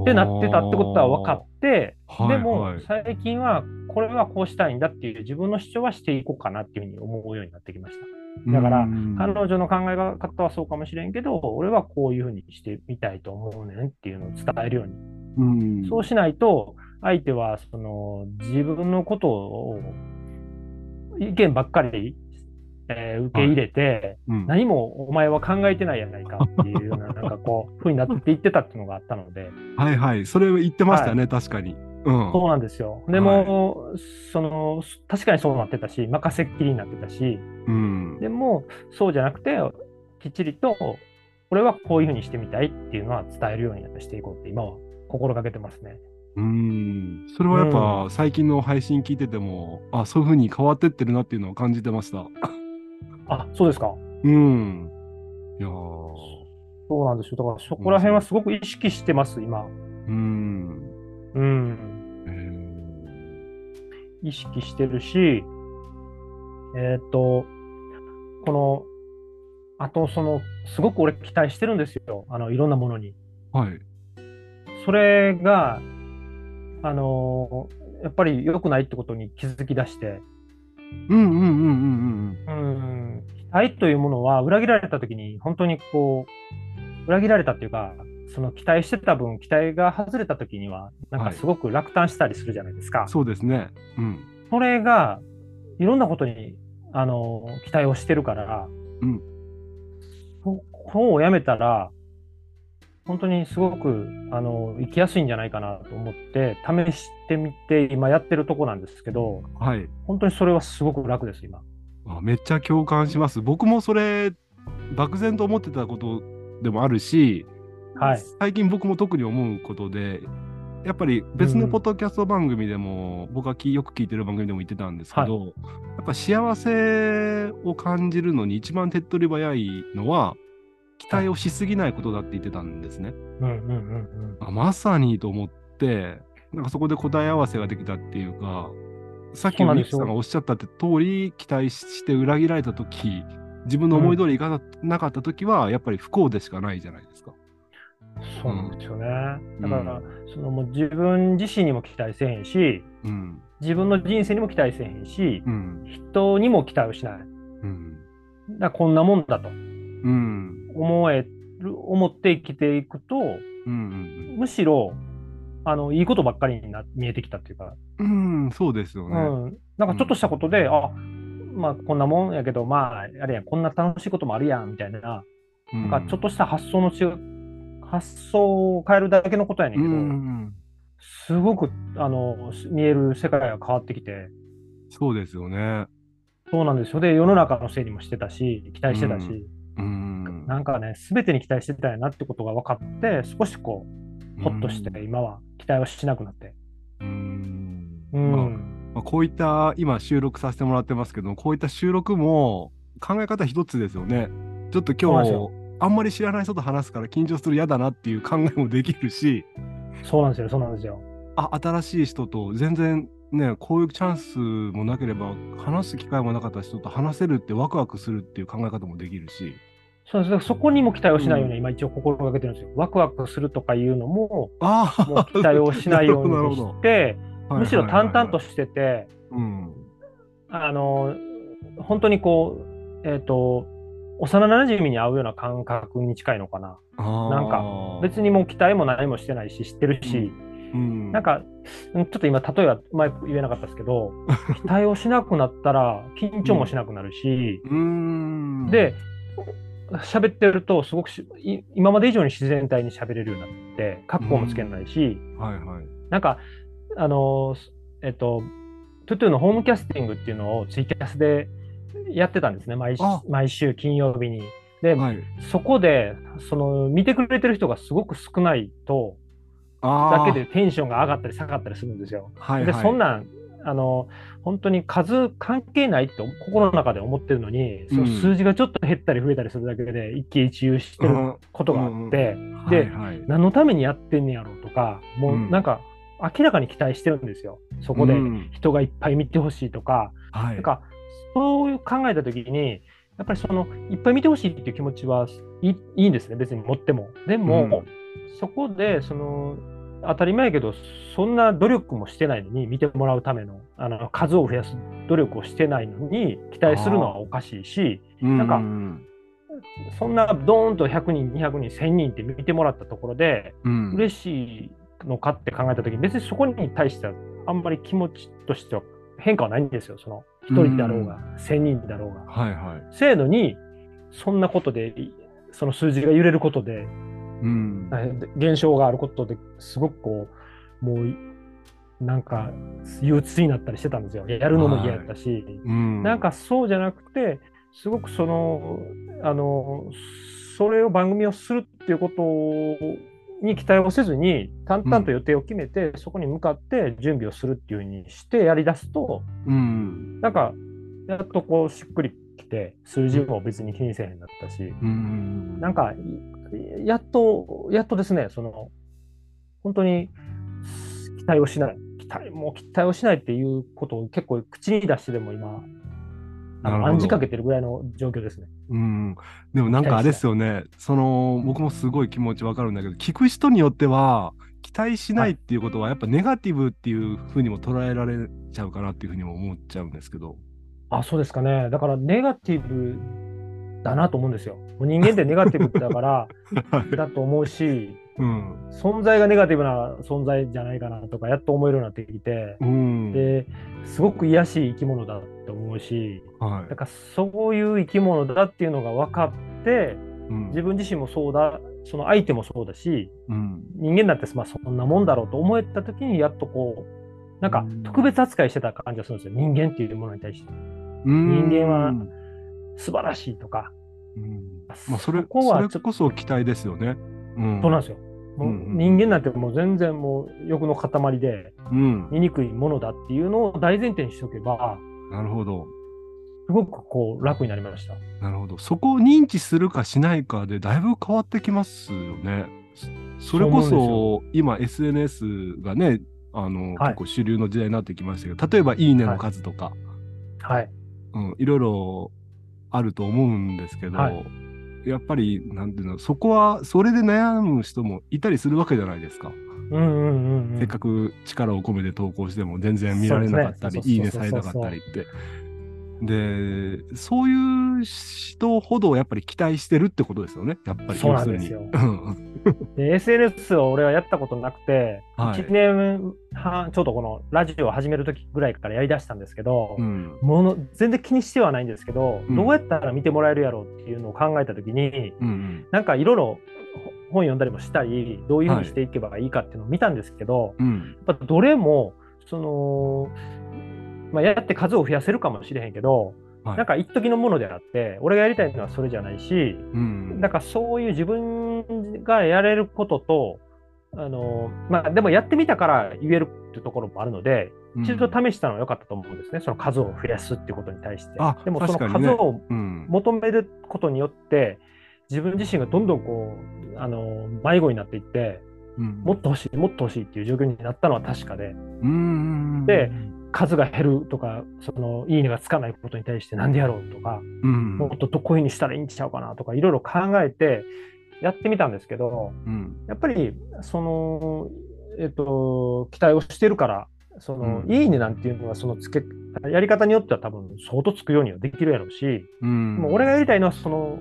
ってなってたってことは分かって、はいでもはい最近はこれはこうしたいんだっていう自分の主張はしていこうかなっていうふうに思うようになってきました。だからうん。彼女の考え方はそうかもしれんけど、俺はこういうふうにしてみたいと思うねんっていうのを伝えるように。うん。そうしないと、相手はその自分のことを意見ばっかり、えー受け入れて、うん。何もお前は考えてないやないかっていうような、なんかこう、ふうになっていってたっていうのがあったので、はいはい。それ言ってましたね確かに。うん。そうなんですよ。でも、その、確かにそうなってたし、任せっきりになってたし、うんでも、そうじゃなくて、きっちりと、俺はこういうふうにしてみたいっていうのは伝えるようにしていこうって、今は心がけてますね。うんそれはやっぱ最近の配信聞いててもあそういう風に変わってってるなっていうのを感じてましたあ、そうですか。うんいやーそうなんですよ。だからそこら辺はすごく意識してます、今。うんうん。意識してるし、えっ、と、この、あと、その、すごく俺期待してるんですよ。あの、いろんなものに。はい。それが、あのやっぱり良くないってことに気づき出して、うんうんうんうんうん。うん、期待というものは裏切られた時に本当にこう、裏切られたっていうか、その期待してた分、期待が外れた時には、なんかすごく落胆したりするじゃないですか。そうですね。うん。それが、いろんなことに、あの期待をしてるから、うんそこをやめたら、本当にすごくあの生きやすいんじゃないかなと思って、試してみて、今やってるとこなんですけど、はい本当にそれはすごく楽です、今。あめっちゃ共感します僕もそれ漠然と思ってたことでもあるし、はい。最近僕も特に思うことでやっぱり別のポッドキャスト番組でも、僕がきよく聞いてる番組でも言ってたんですけど、やっぱ幸せを感じるのに一番手っ取り早いのは期待をしすぎないことだって言ってたんですね。うんうんうんうん。あまさにと思ってなんかそこで答え合わせができたっていうかさっきのミキさんがおっしゃったって通り期待して裏切られた時自分の思い通りいかなかった時はやっぱり不幸でしかないじゃないですか。そうなんですよね。うんだから、そのもう自分自身にも期待せえへんし、うん。自分の人生にも期待せえへんし、うん。人にも期待をしない。うん。だこんなもんだとうん。思える、思って生きていくと、うん。むしろ、あの、いいことばっかりにな見えてきたっていうか、うん。そうですようね。ん。なんかちょっとしたことで、あ、まあこんなもんやけど、まあ、あれやん、こんな楽しいこともあるやん、みたいな、うんなんかちょっとした発想の違う、発想を変えるだけのことやねんうけど、ん。すごく、あの、見える世界が変わってきて、そうですよね。そうなんですよ。で、世の中のせいにもしてたし、期待してたし、うん。なんかね、すべてに期待してたんやなってことが分かって、少しこう、ほっとして、今は期待はしなくなって。うん。うん。まあまあ、こういった今収録させてもらってますけどこういった収録も考え方一つですよね。ちょっと今日あんまり知らない人と話すから緊張する嫌だなっていう考えもできるしそうなんですよ、そうなんですよ。あ新しい人と全然ねこういうチャンスもなければ話す機会もなかった人と話せるってワクワクするっていう考え方もできるし。そうですそこにも期待をしないように、うん今一応心がけてるんですよ。ワクワクするとかいうのも、ああもう期待をしないようにして、むしろ淡々とししてて、うんあの、本当にこう、えっ、と、幼馴染に会うような感覚に近いのかな。なんか別にもう期待も何もしてないし、知ってるし、うん。なんか、うんちょっと今、例えばうまく言えなかったですけど、期待をしなくなったら、緊張もしなくなるし、うん。で、喋ってると、すごく今まで以上に自然体に喋れるようになって、格好もつけないし、はいはい。なんか、あの、えっと、トゥトゥのホームキャスティングっていうのをツイキャスでやってたんですね、毎毎週金曜日に。で、はい。そこで、その、見てくれてる人がすごく少ないと、だけでテンションが上がったり下がったりするんですよ。はいはい。で、そんなん、あの、本当に数関係ないって心の中で思ってるのに、その数字がちょっと減ったり増えたりするだけで一喜一憂してることがあって、ではいはい。何のためにやってんねやろうとか、もううん。なんか明らかに期待してるんですよ。そこでうん。人がいっぱい見てほしいとか、はい。なんかそういう考えた時に、やっぱりそのいっぱい見てほしいっていう気持ちはいいいいんですね、別に持っても。でも、うん。そこでその当たり前やけど、そんな努力もしてないのに、見てもらうためのあの数を増やす努力をしてないのに、期待するのはおかしいし、なんかうん。そんなドーンと100人、200人、1000人って見てもらったところで、うん。嬉しいのかって考えたときに、別にそこに対しては、あんまり気持ちとしては変化はないんですよ。その1人だろうが、1000人だろうが。はいはいせーのに、そんなことで、その数字が揺れることで、うん現象があることですごくこう、もう、なんか、憂鬱になったりしてたんですよ。やるのも嫌やったし。うんなんかそうじゃなくて、すごくその、あの、それを番組をするっていうことに期待をせずに、淡々と予定を決めて、そこに向かって準備をするっていうふうにしてやり出すと、うんなんか、やっとこうしっくりきて、数字も別に気にせえへんだったし、うんなんか、いやっと、やっとですね、その、本当に期待をしない。期待、もう期待をしないっていうことを結構口に出してでも今、あの暗示かけてるぐらいの状況ですね。うん、でもなんかあれですよね、その僕もすごい気持ちわかるんだけど、聞く人によっては、期待しないっていうことは、やっぱネガティブっていうふうにも捉えられちゃうかなっていうふうにも思っちゃうんですけど。あ、そうですかね。だからネガティブだなと思うんですよ。もう人間ってネガティブだから だと思うし、うん。存在がネガティブな存在じゃないかなとか、やっと思えるようになってきて、うん。で、すごく癒やしい生き物だって思うし、はだからそういう生き物だっていうのが分かって、い。うん。自分自身もそうだ、その相手もそうだし、うん。人間だってまあそんなもんだろうと思えた時にやっとこう、なんかうん特別扱いしてた感じがするんですよ。人間っていうものに対して。人間は素晴らしいとか。うん。まあ、それ、そこはそれこそ期待ですよね。うん。そうなんですよ。もう人間なんてもう全然もう欲の塊でうん。醜いものだっていうのを大前提にしておけば、なるほど。すごくこう楽になりました。なるほど。そこを認知するかしないかでだいぶ変わってきますよね。それこそ今 SNS がね、あの、はい結構主流の時代になってきましたけど、例えばいいねの数とか、はい。うん、いろいろあると思うんですけど、はいやっぱり、なんていうの、そこは、それで悩む人もいたりするわけじゃないですか。うんうんうんうん。せっかく力を込めて投稿しても全然見られなかったり、ねいいねされなかったりって。で、そういう人ほどやっぱり期待してるってことですよね。やっぱり。そうなんですよ で SNS を俺はやったことなくて、はい1年半、ちょうどこのラジオを始める時ぐらいからやりだしたんですけど、うん。もの全然気にしてはないんですけど、うんどうやったら見てもらえるやろうっていうのを考えた時に、うん。なんかいろいろ本読んだりもしたり、どういうふうにしていけばいいかっていうのを見たんですけど、うん。やっぱどれも、その、まあ、やって数を増やせるかもしれへんけど、はいなんか一時のものであって、俺がやりたいのはそれじゃないし、うん。なんかそういう自分がやれることと、あのまあ、でもやってみたから言えるっていうところもあるので、うん一度試したのは良かったと思うんですね、その数を増やすっていうことに対してあ。でもその数をうん。求めることによって、自分自身がどんどんこう、あの迷子になっていって、うんもっと欲しい、もっと欲しいっていう状況になったのは確かで、うん。で数が減るとか、そのいいねがつかないことに対してなんでやろうとか、うん。もっとどこういうふうにしたらいいんちゃうかなとか、いろいろ考えてやってみたんですけど、うん。やっぱり、その、えっと、期待をしてるから、その、うんいいねなんていうのは、そのつけ、やり方によっては多分相当つくようにはできるやろうし、うん。もう俺がやりたいのは、その、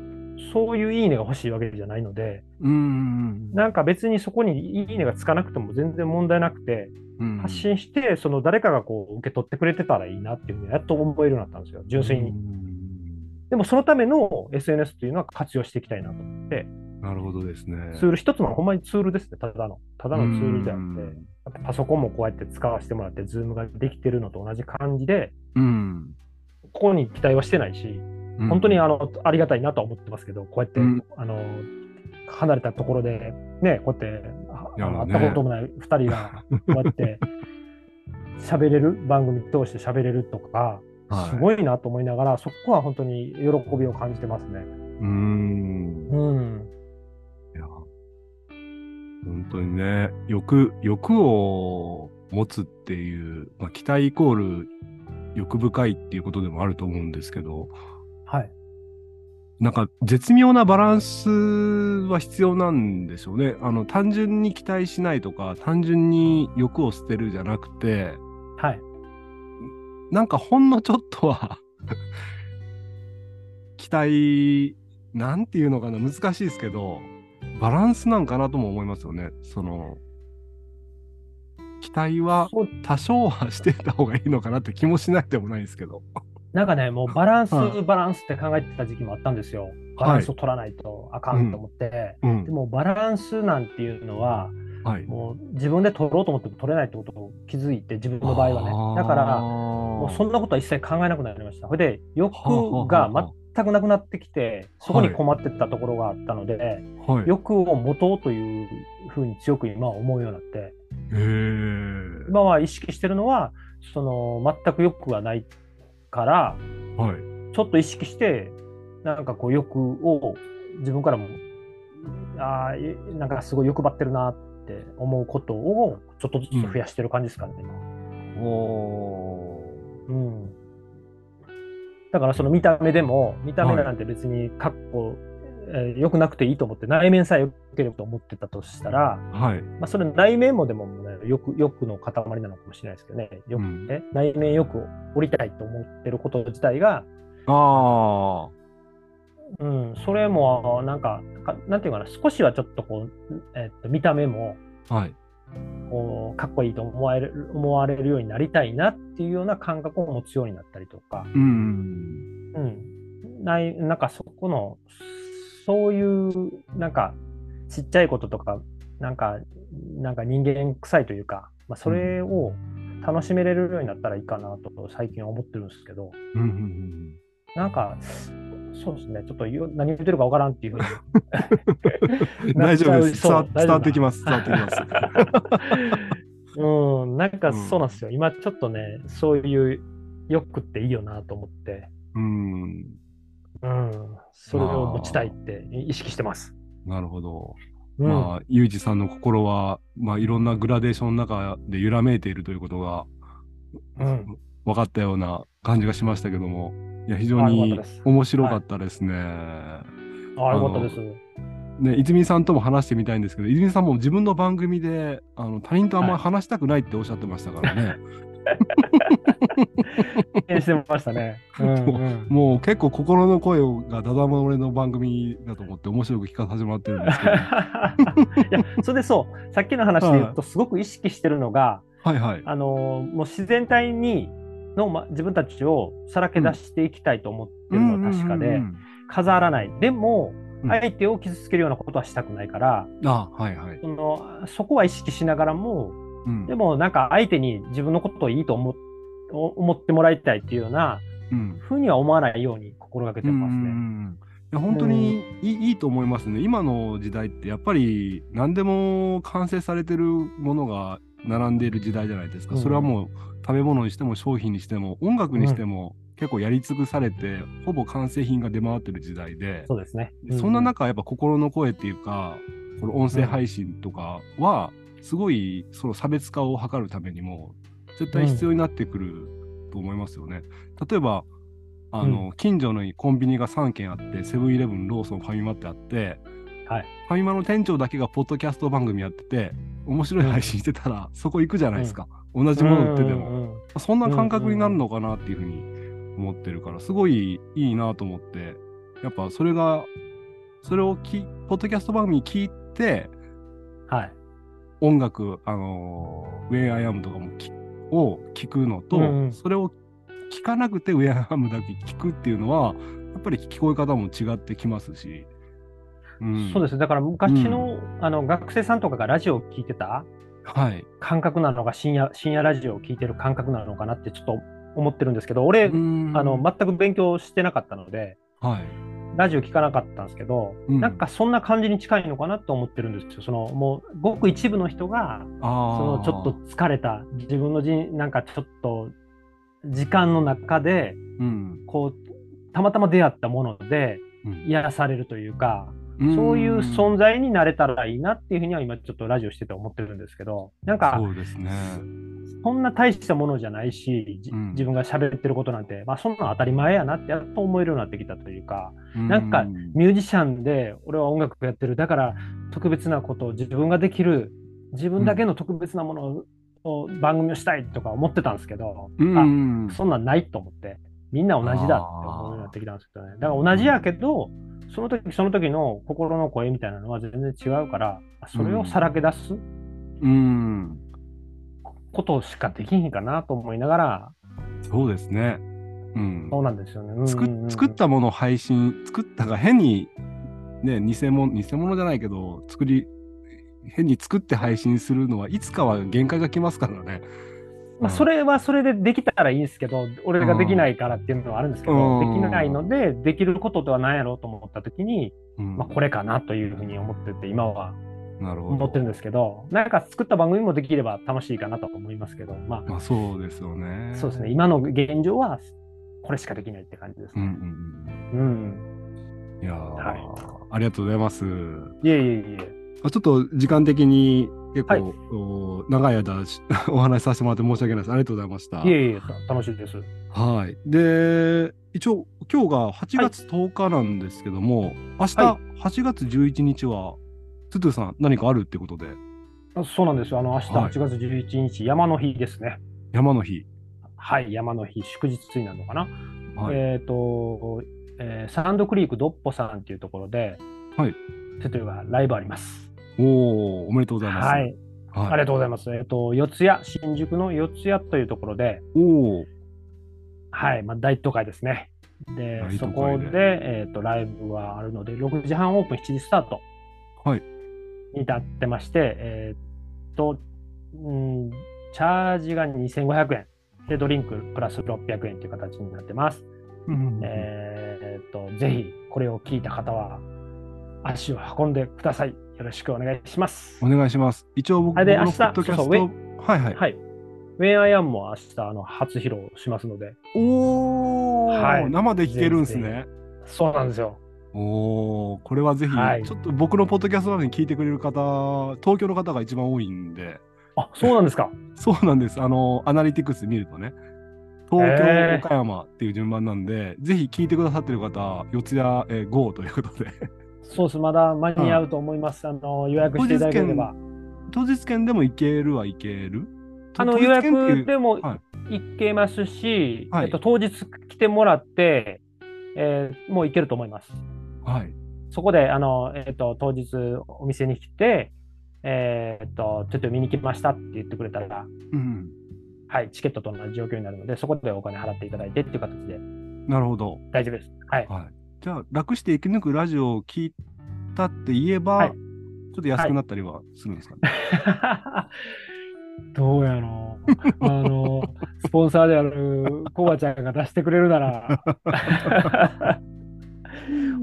そういういいねが欲しいわけじゃないので、うん。なんか別にそこにいいねがつかなくても全然問題なくて、うん発信して、その誰かがこう受け取ってくれてたらいいなっていうふうにやっと思えるようになったんですよ、純粋に。でもそのための SNS っていうのは活用していきたいなと思って、なるほどですね。ツール一つのほんまにツールですね、ただの。ただのツールであって、パソコンもこうやって使わせてもらって、ズームができてるのと同じ感じで、うん。ここに期待はしてないし、うん本当にあのありがたいなとは思ってますけど、こうやって、うんあの離れたところで、ね、こうやって、会ったこともない2人が、こうやって喋れる、番組通して喋れるとか、はいすごいなと思いながら、そこは本当に喜びを感じてますね。うん。うん。いや、本当にね、欲、欲を持つっていう、まあ、期待イコール欲深いっていうことでもあると思うんですけど、はい。なんか絶妙なバランスは必要なんでしょうね。あの、単純に期待しないとか、単純に欲を捨てるじゃなくて、はい。なんかほんのちょっとは期待、なんていうのかな、難しいですけど、バランスなんかなとも思いますよね。その、期待は多少はしてた方がいいのかなって気もしないでもないですけど。なんかね、もうバランス、はいバランスって考えてた時期もあったんですよ。バランスを取らないとあかんと思って。うんで。もバランスなんていうのは、はい。もう自分で取ろうと思っても取れないってことを気づいて、自分の場合はね。だから、ももうそんなことは一切考えなくなりました。それで、欲があ全くなくなってきて、そこに困ってったところがあったので、はい。欲を持とうというふうに強く今は思うようになって、今は意識してるのは、その全く欲がないから、はい。ちょっと意識して、なんかこう欲を自分からも、あなんかすごい欲張ってるなって思うことをちょっとずつ増やしてる感じですかね、今おうん。だからその見た目でも、見た目なんて別にかっこ、えー良くなくていいと思って、内面さえ良ければと思ってたとしたら、ーはい。まあ、それ内面もでも、ね、欲欲の塊なのかもしれないですけどね、欲うん。ね内面欲を降りたいと思ってること自体が、あうん、それもなんか、かなんていうかな、少しはちょっとこう、えっと見た目もあ。はい。こうかっこいいと思われる思われるようになりたいなっていうような感覚を持つようになったりとか、うん。うん、ないなんかそこの、そういうなんかちっちゃいこととか、なんかなんか人間臭いというか、まあ、それを楽しめれるようになったらいいかなと最近は思ってるんですけど、うんうんうんなんか、そうですね、ちょっとよ何言ってるかわからんっていうふうに 大丈夫です。伝わってきます。伝わってきます。うん、なんかうんそうなんですよ。今ちょっとね、そういう欲っていいよなと思って、うん。うん、それを持ちたいって意識してます。なるほど。うん、まあ、ユージさんの心は、まあ、いろんなグラデーションの中で揺らめいているということがうん、分かったような感じがしましたけども、いや、非常に面白かったですね。あああ、よかったです。ね、泉さんとも話してみたいんですけど、泉さんも自分の番組であの他人とあんまり話したくないっておっしゃってましたからね。してましたね。うんうんもう結構心の声がダダ漏れの番組だと思って面白く聞かさせてもらってるんですけど。いや、それでそう、さっきの話で言うと、すごく意識してるのが、はいはい。あのーもう自然体にの、ま、自分たちをさらけ出していきたいと思ってるのは確かで、うんうんうん飾らない。でも、うん相手を傷つけるようなことはしたくないから、あはいはい。そのそこは意識しながらも、うんでもなんか相手に自分のことをいいと思お思ってもらいたいっていうようなうんふうには思わないように心がけてますね。うんうんうんいや本当にいい,、いいと思いますね。今の時代ってやっぱり何でも完成されてるものが並んでいる時代じゃないですか。うんそれはもう食べ物にしても商品にしても音楽にしても結構やり尽くされて、ほぼ完成品が出回ってる時代で、そうですね。そんな中やっぱ心の声っていうかこの音声配信とかはすごいその差別化を図るためにも絶対必要になってくると思いますよね。例えばあの、近所にコンビニが3軒あってセブンイレブンローソンファミマってあってはい。ファミマの店長だけがポッドキャスト番組やってて面白い配信してたらそこ行くじゃないですか、同じもの売ってても、うんうんうんそんな感覚になるのかなっていうふうに思ってるからすごいいいなと思ってやっぱそれがそれをきポッドキャスト番組聞いてはい。音楽あのー、Where I Am とかもきを聞くのと、うんうん。それを聞かなくて Where I Am だけ聞くっていうのはやっぱり聞こえ方も違ってきますし、うん、そうですね。だから昔の,、あの学生さんとかがラジオを聞いてたはい。感覚なのが深夜深夜ラジオを聞いてる感覚なのかなってちょっと思ってるんですけど、俺、うん。あの全く勉強してなかったので、はいラジオ聞かなかったんですけど、うん。なんかそんな感じに近いのかなと思ってるんですよ。そのもうごく一部の人があそのちょっと疲れた自分のじなんかちょっと時間の中でと、うん。こうたまたま出会ったものでうん。癒されるというか、ん。そういう存在になれたらいいなっていうふうには今ちょっとラジオしてて思ってるんですけど、なんかそうですね。そんな大したものじゃないし、じうん。自分が喋ってることなんて、まあそんなの当たり前やなってやっと思えるようになってきたというか、なんかミュージシャンで俺は音楽やってる、だから特別なことを自分ができる、自分だけの特別なものを番組をしたいとか思ってたんですけど、うん。あそんなんないと思って、みんな同じだって思うようになってきたんですけどね。だから同じやけど、その時その時の心の声みたいなのは全然違うから、それをさらけ出す。うん、ことしかできひんかなと思いながら、そうですね。うん。そうなんですよね。うんうん作うん。作ったものを配信作ったが変にね偽物偽物じゃないけど作り変に作って配信するのはいつかは限界が来ますからね。まあ、それはそれでできたらいいんですけど、俺ができないからっていうのはあるんですけど、うん。できないので、できることとは何やろうと思った時に、うん。まあ、これかなというふうに思ってて、今は思ってるんですけど、なんか作った番組もできれば楽しいかなと思いますけど、ままあそうですよね。あ、そうですね、今の現状はこれしかできないって感じですうんうね。んうん。うん。いやー、はいありがとうございます。いえいえいえ。あちょっと時間的に結構、はいお長い間し お話しさせてもらって申し訳ないです。ありがとうございました。いえいえ、楽しいです。はい。で、一応、今日が8月10日なんですけども、明日は8月11日は、トゥトゥさん何かあるってことで、あそうなんですよ。あの、明日はい8月11日、山の日ですね。山の日。はい、山の日、祝日になるのかな。はい。えっ、と、えーサンドクリークドッポさんっていうところで、はい。ちょっとがライブあります。おおおめでとうございます。はい、はい。ありがとうございます。えっ、と、四谷、新宿の四谷というところで、おおはい、まあ、大都会ですね。で、大都そこで、えっ、と、ライブはあるので、6時半オープン、7時スタートはいになってまして、えっ、と、うん、チャージが2500円。で、ドリンクプラス600円という形になってます。うんえーっと、ぜひこれを聞いた方は足を運んでください。よろしくお願いします。お願いします。一応僕のポッドキャストはいはい。はい。ウェンアイアンも明日あの初披露しますので、おお、はい生で聞けるんですね。そうなんですよ。おおこれはぜひ、はいちょっと僕のポッドキャスト番組聞いてくれる方、東京の方が一番多いんで、あ、そうなんですか。そうなんです。あの、アナリティクス見るとね、東京、岡山っていう順番なんで、ぜひ聞いてくださってる方、四谷、えー、GO ということで、そうです。まだ間に合うと思います。あの、予約していただければ。当日券でも行けるはいける？あの、予約でもはい行けますし、はいえっと、当日来てもらって、えーもう行けると思います。はい。そこで、あの、えっと、当日お店に来て、えーっと、ちょっと見に来ましたって言ってくれたら、うん。はい、チケットと同じ状況になるので、そこでお金払っていただいてっていう形でなるほど。大丈夫です。はい。はい。じゃあ、楽して生き抜くラジオを聞いたって言えば、はいちょっと安くなったりはするんですかね？どうやろう。あの、スポンサーであるコバちゃんが出してくれるなら、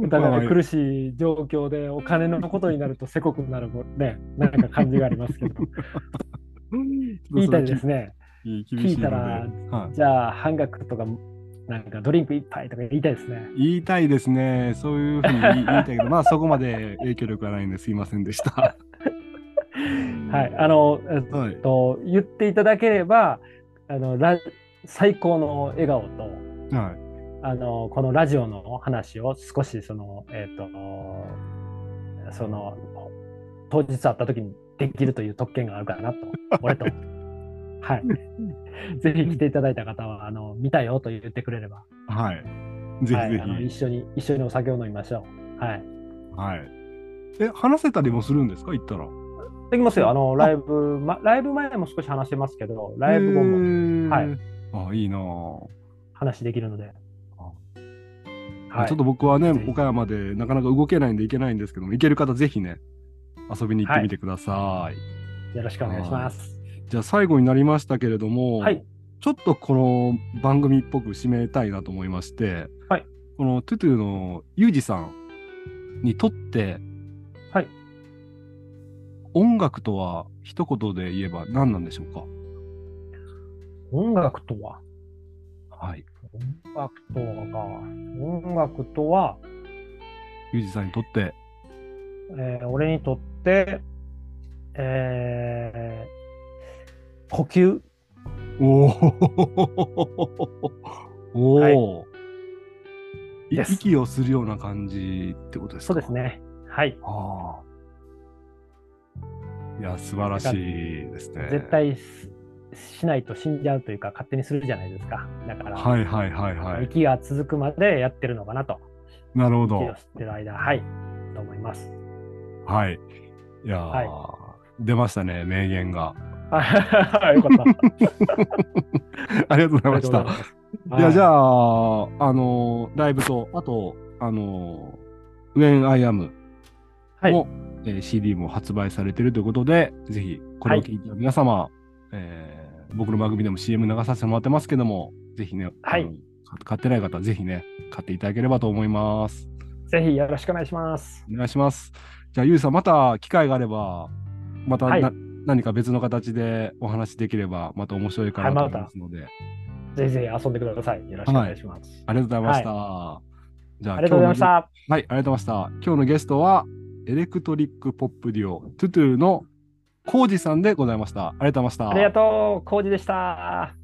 お互い苦しい状況でお金のことになるとせこくなるね、なんか感じがありますけど、言いたいですね。聞いたらはいじゃあ半額とか、なんかドリンク一杯とか言いたいですね。言いたいですね。そういうふうに言いたいけど、まあそこまで影響力はないんですいませんでした。はい。あの、えっはい。と、言っていただければ、あの、ラ最高の笑顔と、はい。あの、このラジオの話を少し、その、えっ、と、その、当日会った時にできるという特権があるからなと、俺と。はい。ぜひ来ていただいた方は、あの、見たよと言ってくれれば、はい。ぜひはい、ぜあの一ひ。緒に、一緒にお酒を飲みましょう。はい。はい。え、話せたりもするんですか？行ったら。できますよ。あの、ライブ、ま、ライブ前も少し話してますけど、ライブ後ももはい。あ、いいなぁ。話できるので。まあちょっと僕はね岡山でなかなか動けないんで行けないんですけども、行ける方ぜひね、遊びに行ってみてください。よろしくお願いします。じゃあ最後になりましたけれども、はい。ちょっとこの番組っぽく締めたいなと思いまして、はい。このトゥトゥのユージさんにとって、はい。音楽とは一言で言えば何なんでしょうか？音楽とは？はい。音楽とはか。音楽とは、ユージさんにとって、えー俺にとって、えー呼吸？お おはい息をするような感じってことですか？そうです。ね。はい。ああ。いや、素晴らしいですね。絶。対ししないと死んじゃうというか、勝手にするじゃないですか。だから、はいはいはいはい。息が続くまでやってるのかなと。なるほど息を。吸ってる間、はい。と思います。はい。いやー、は出ましたね、名言が。あよかった。ありがとうございました。いや、じゃあ、あ、あのーライブと、あと、あのー、When I Am はいも、えー CD も発売されているということで、ぜひ、これを聞いてる皆様、えー僕の番組でも CM 流させてもらってますけども、ぜひね、はい買ってない方はぜひね、買っていただければと思います。ぜひよろしくお願いします。お願いします。じゃあ、ゆうさん、また機会があれば、またな、はい何か別の形でお話できれば、また面白いかなと思いますので、ぜひぜひ遊んでください。よろしくお願いします。ありがとうございました。じゃあ、ありがとうございました。はい、ありがとうございました。今日のゲストは、エレクトリックポップデュオ、トゥトゥのコウジさんでございました。ありがとうございました。ありがとう、コウジでした。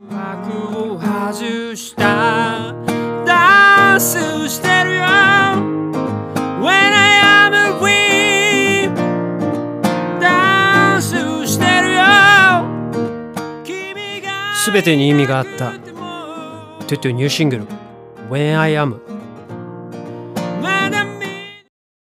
幕を外した。ダンスしてるよ。When I am free ダンスしてるよ。君がすべてに意味があった。トゥトゥニューシングル。When I Am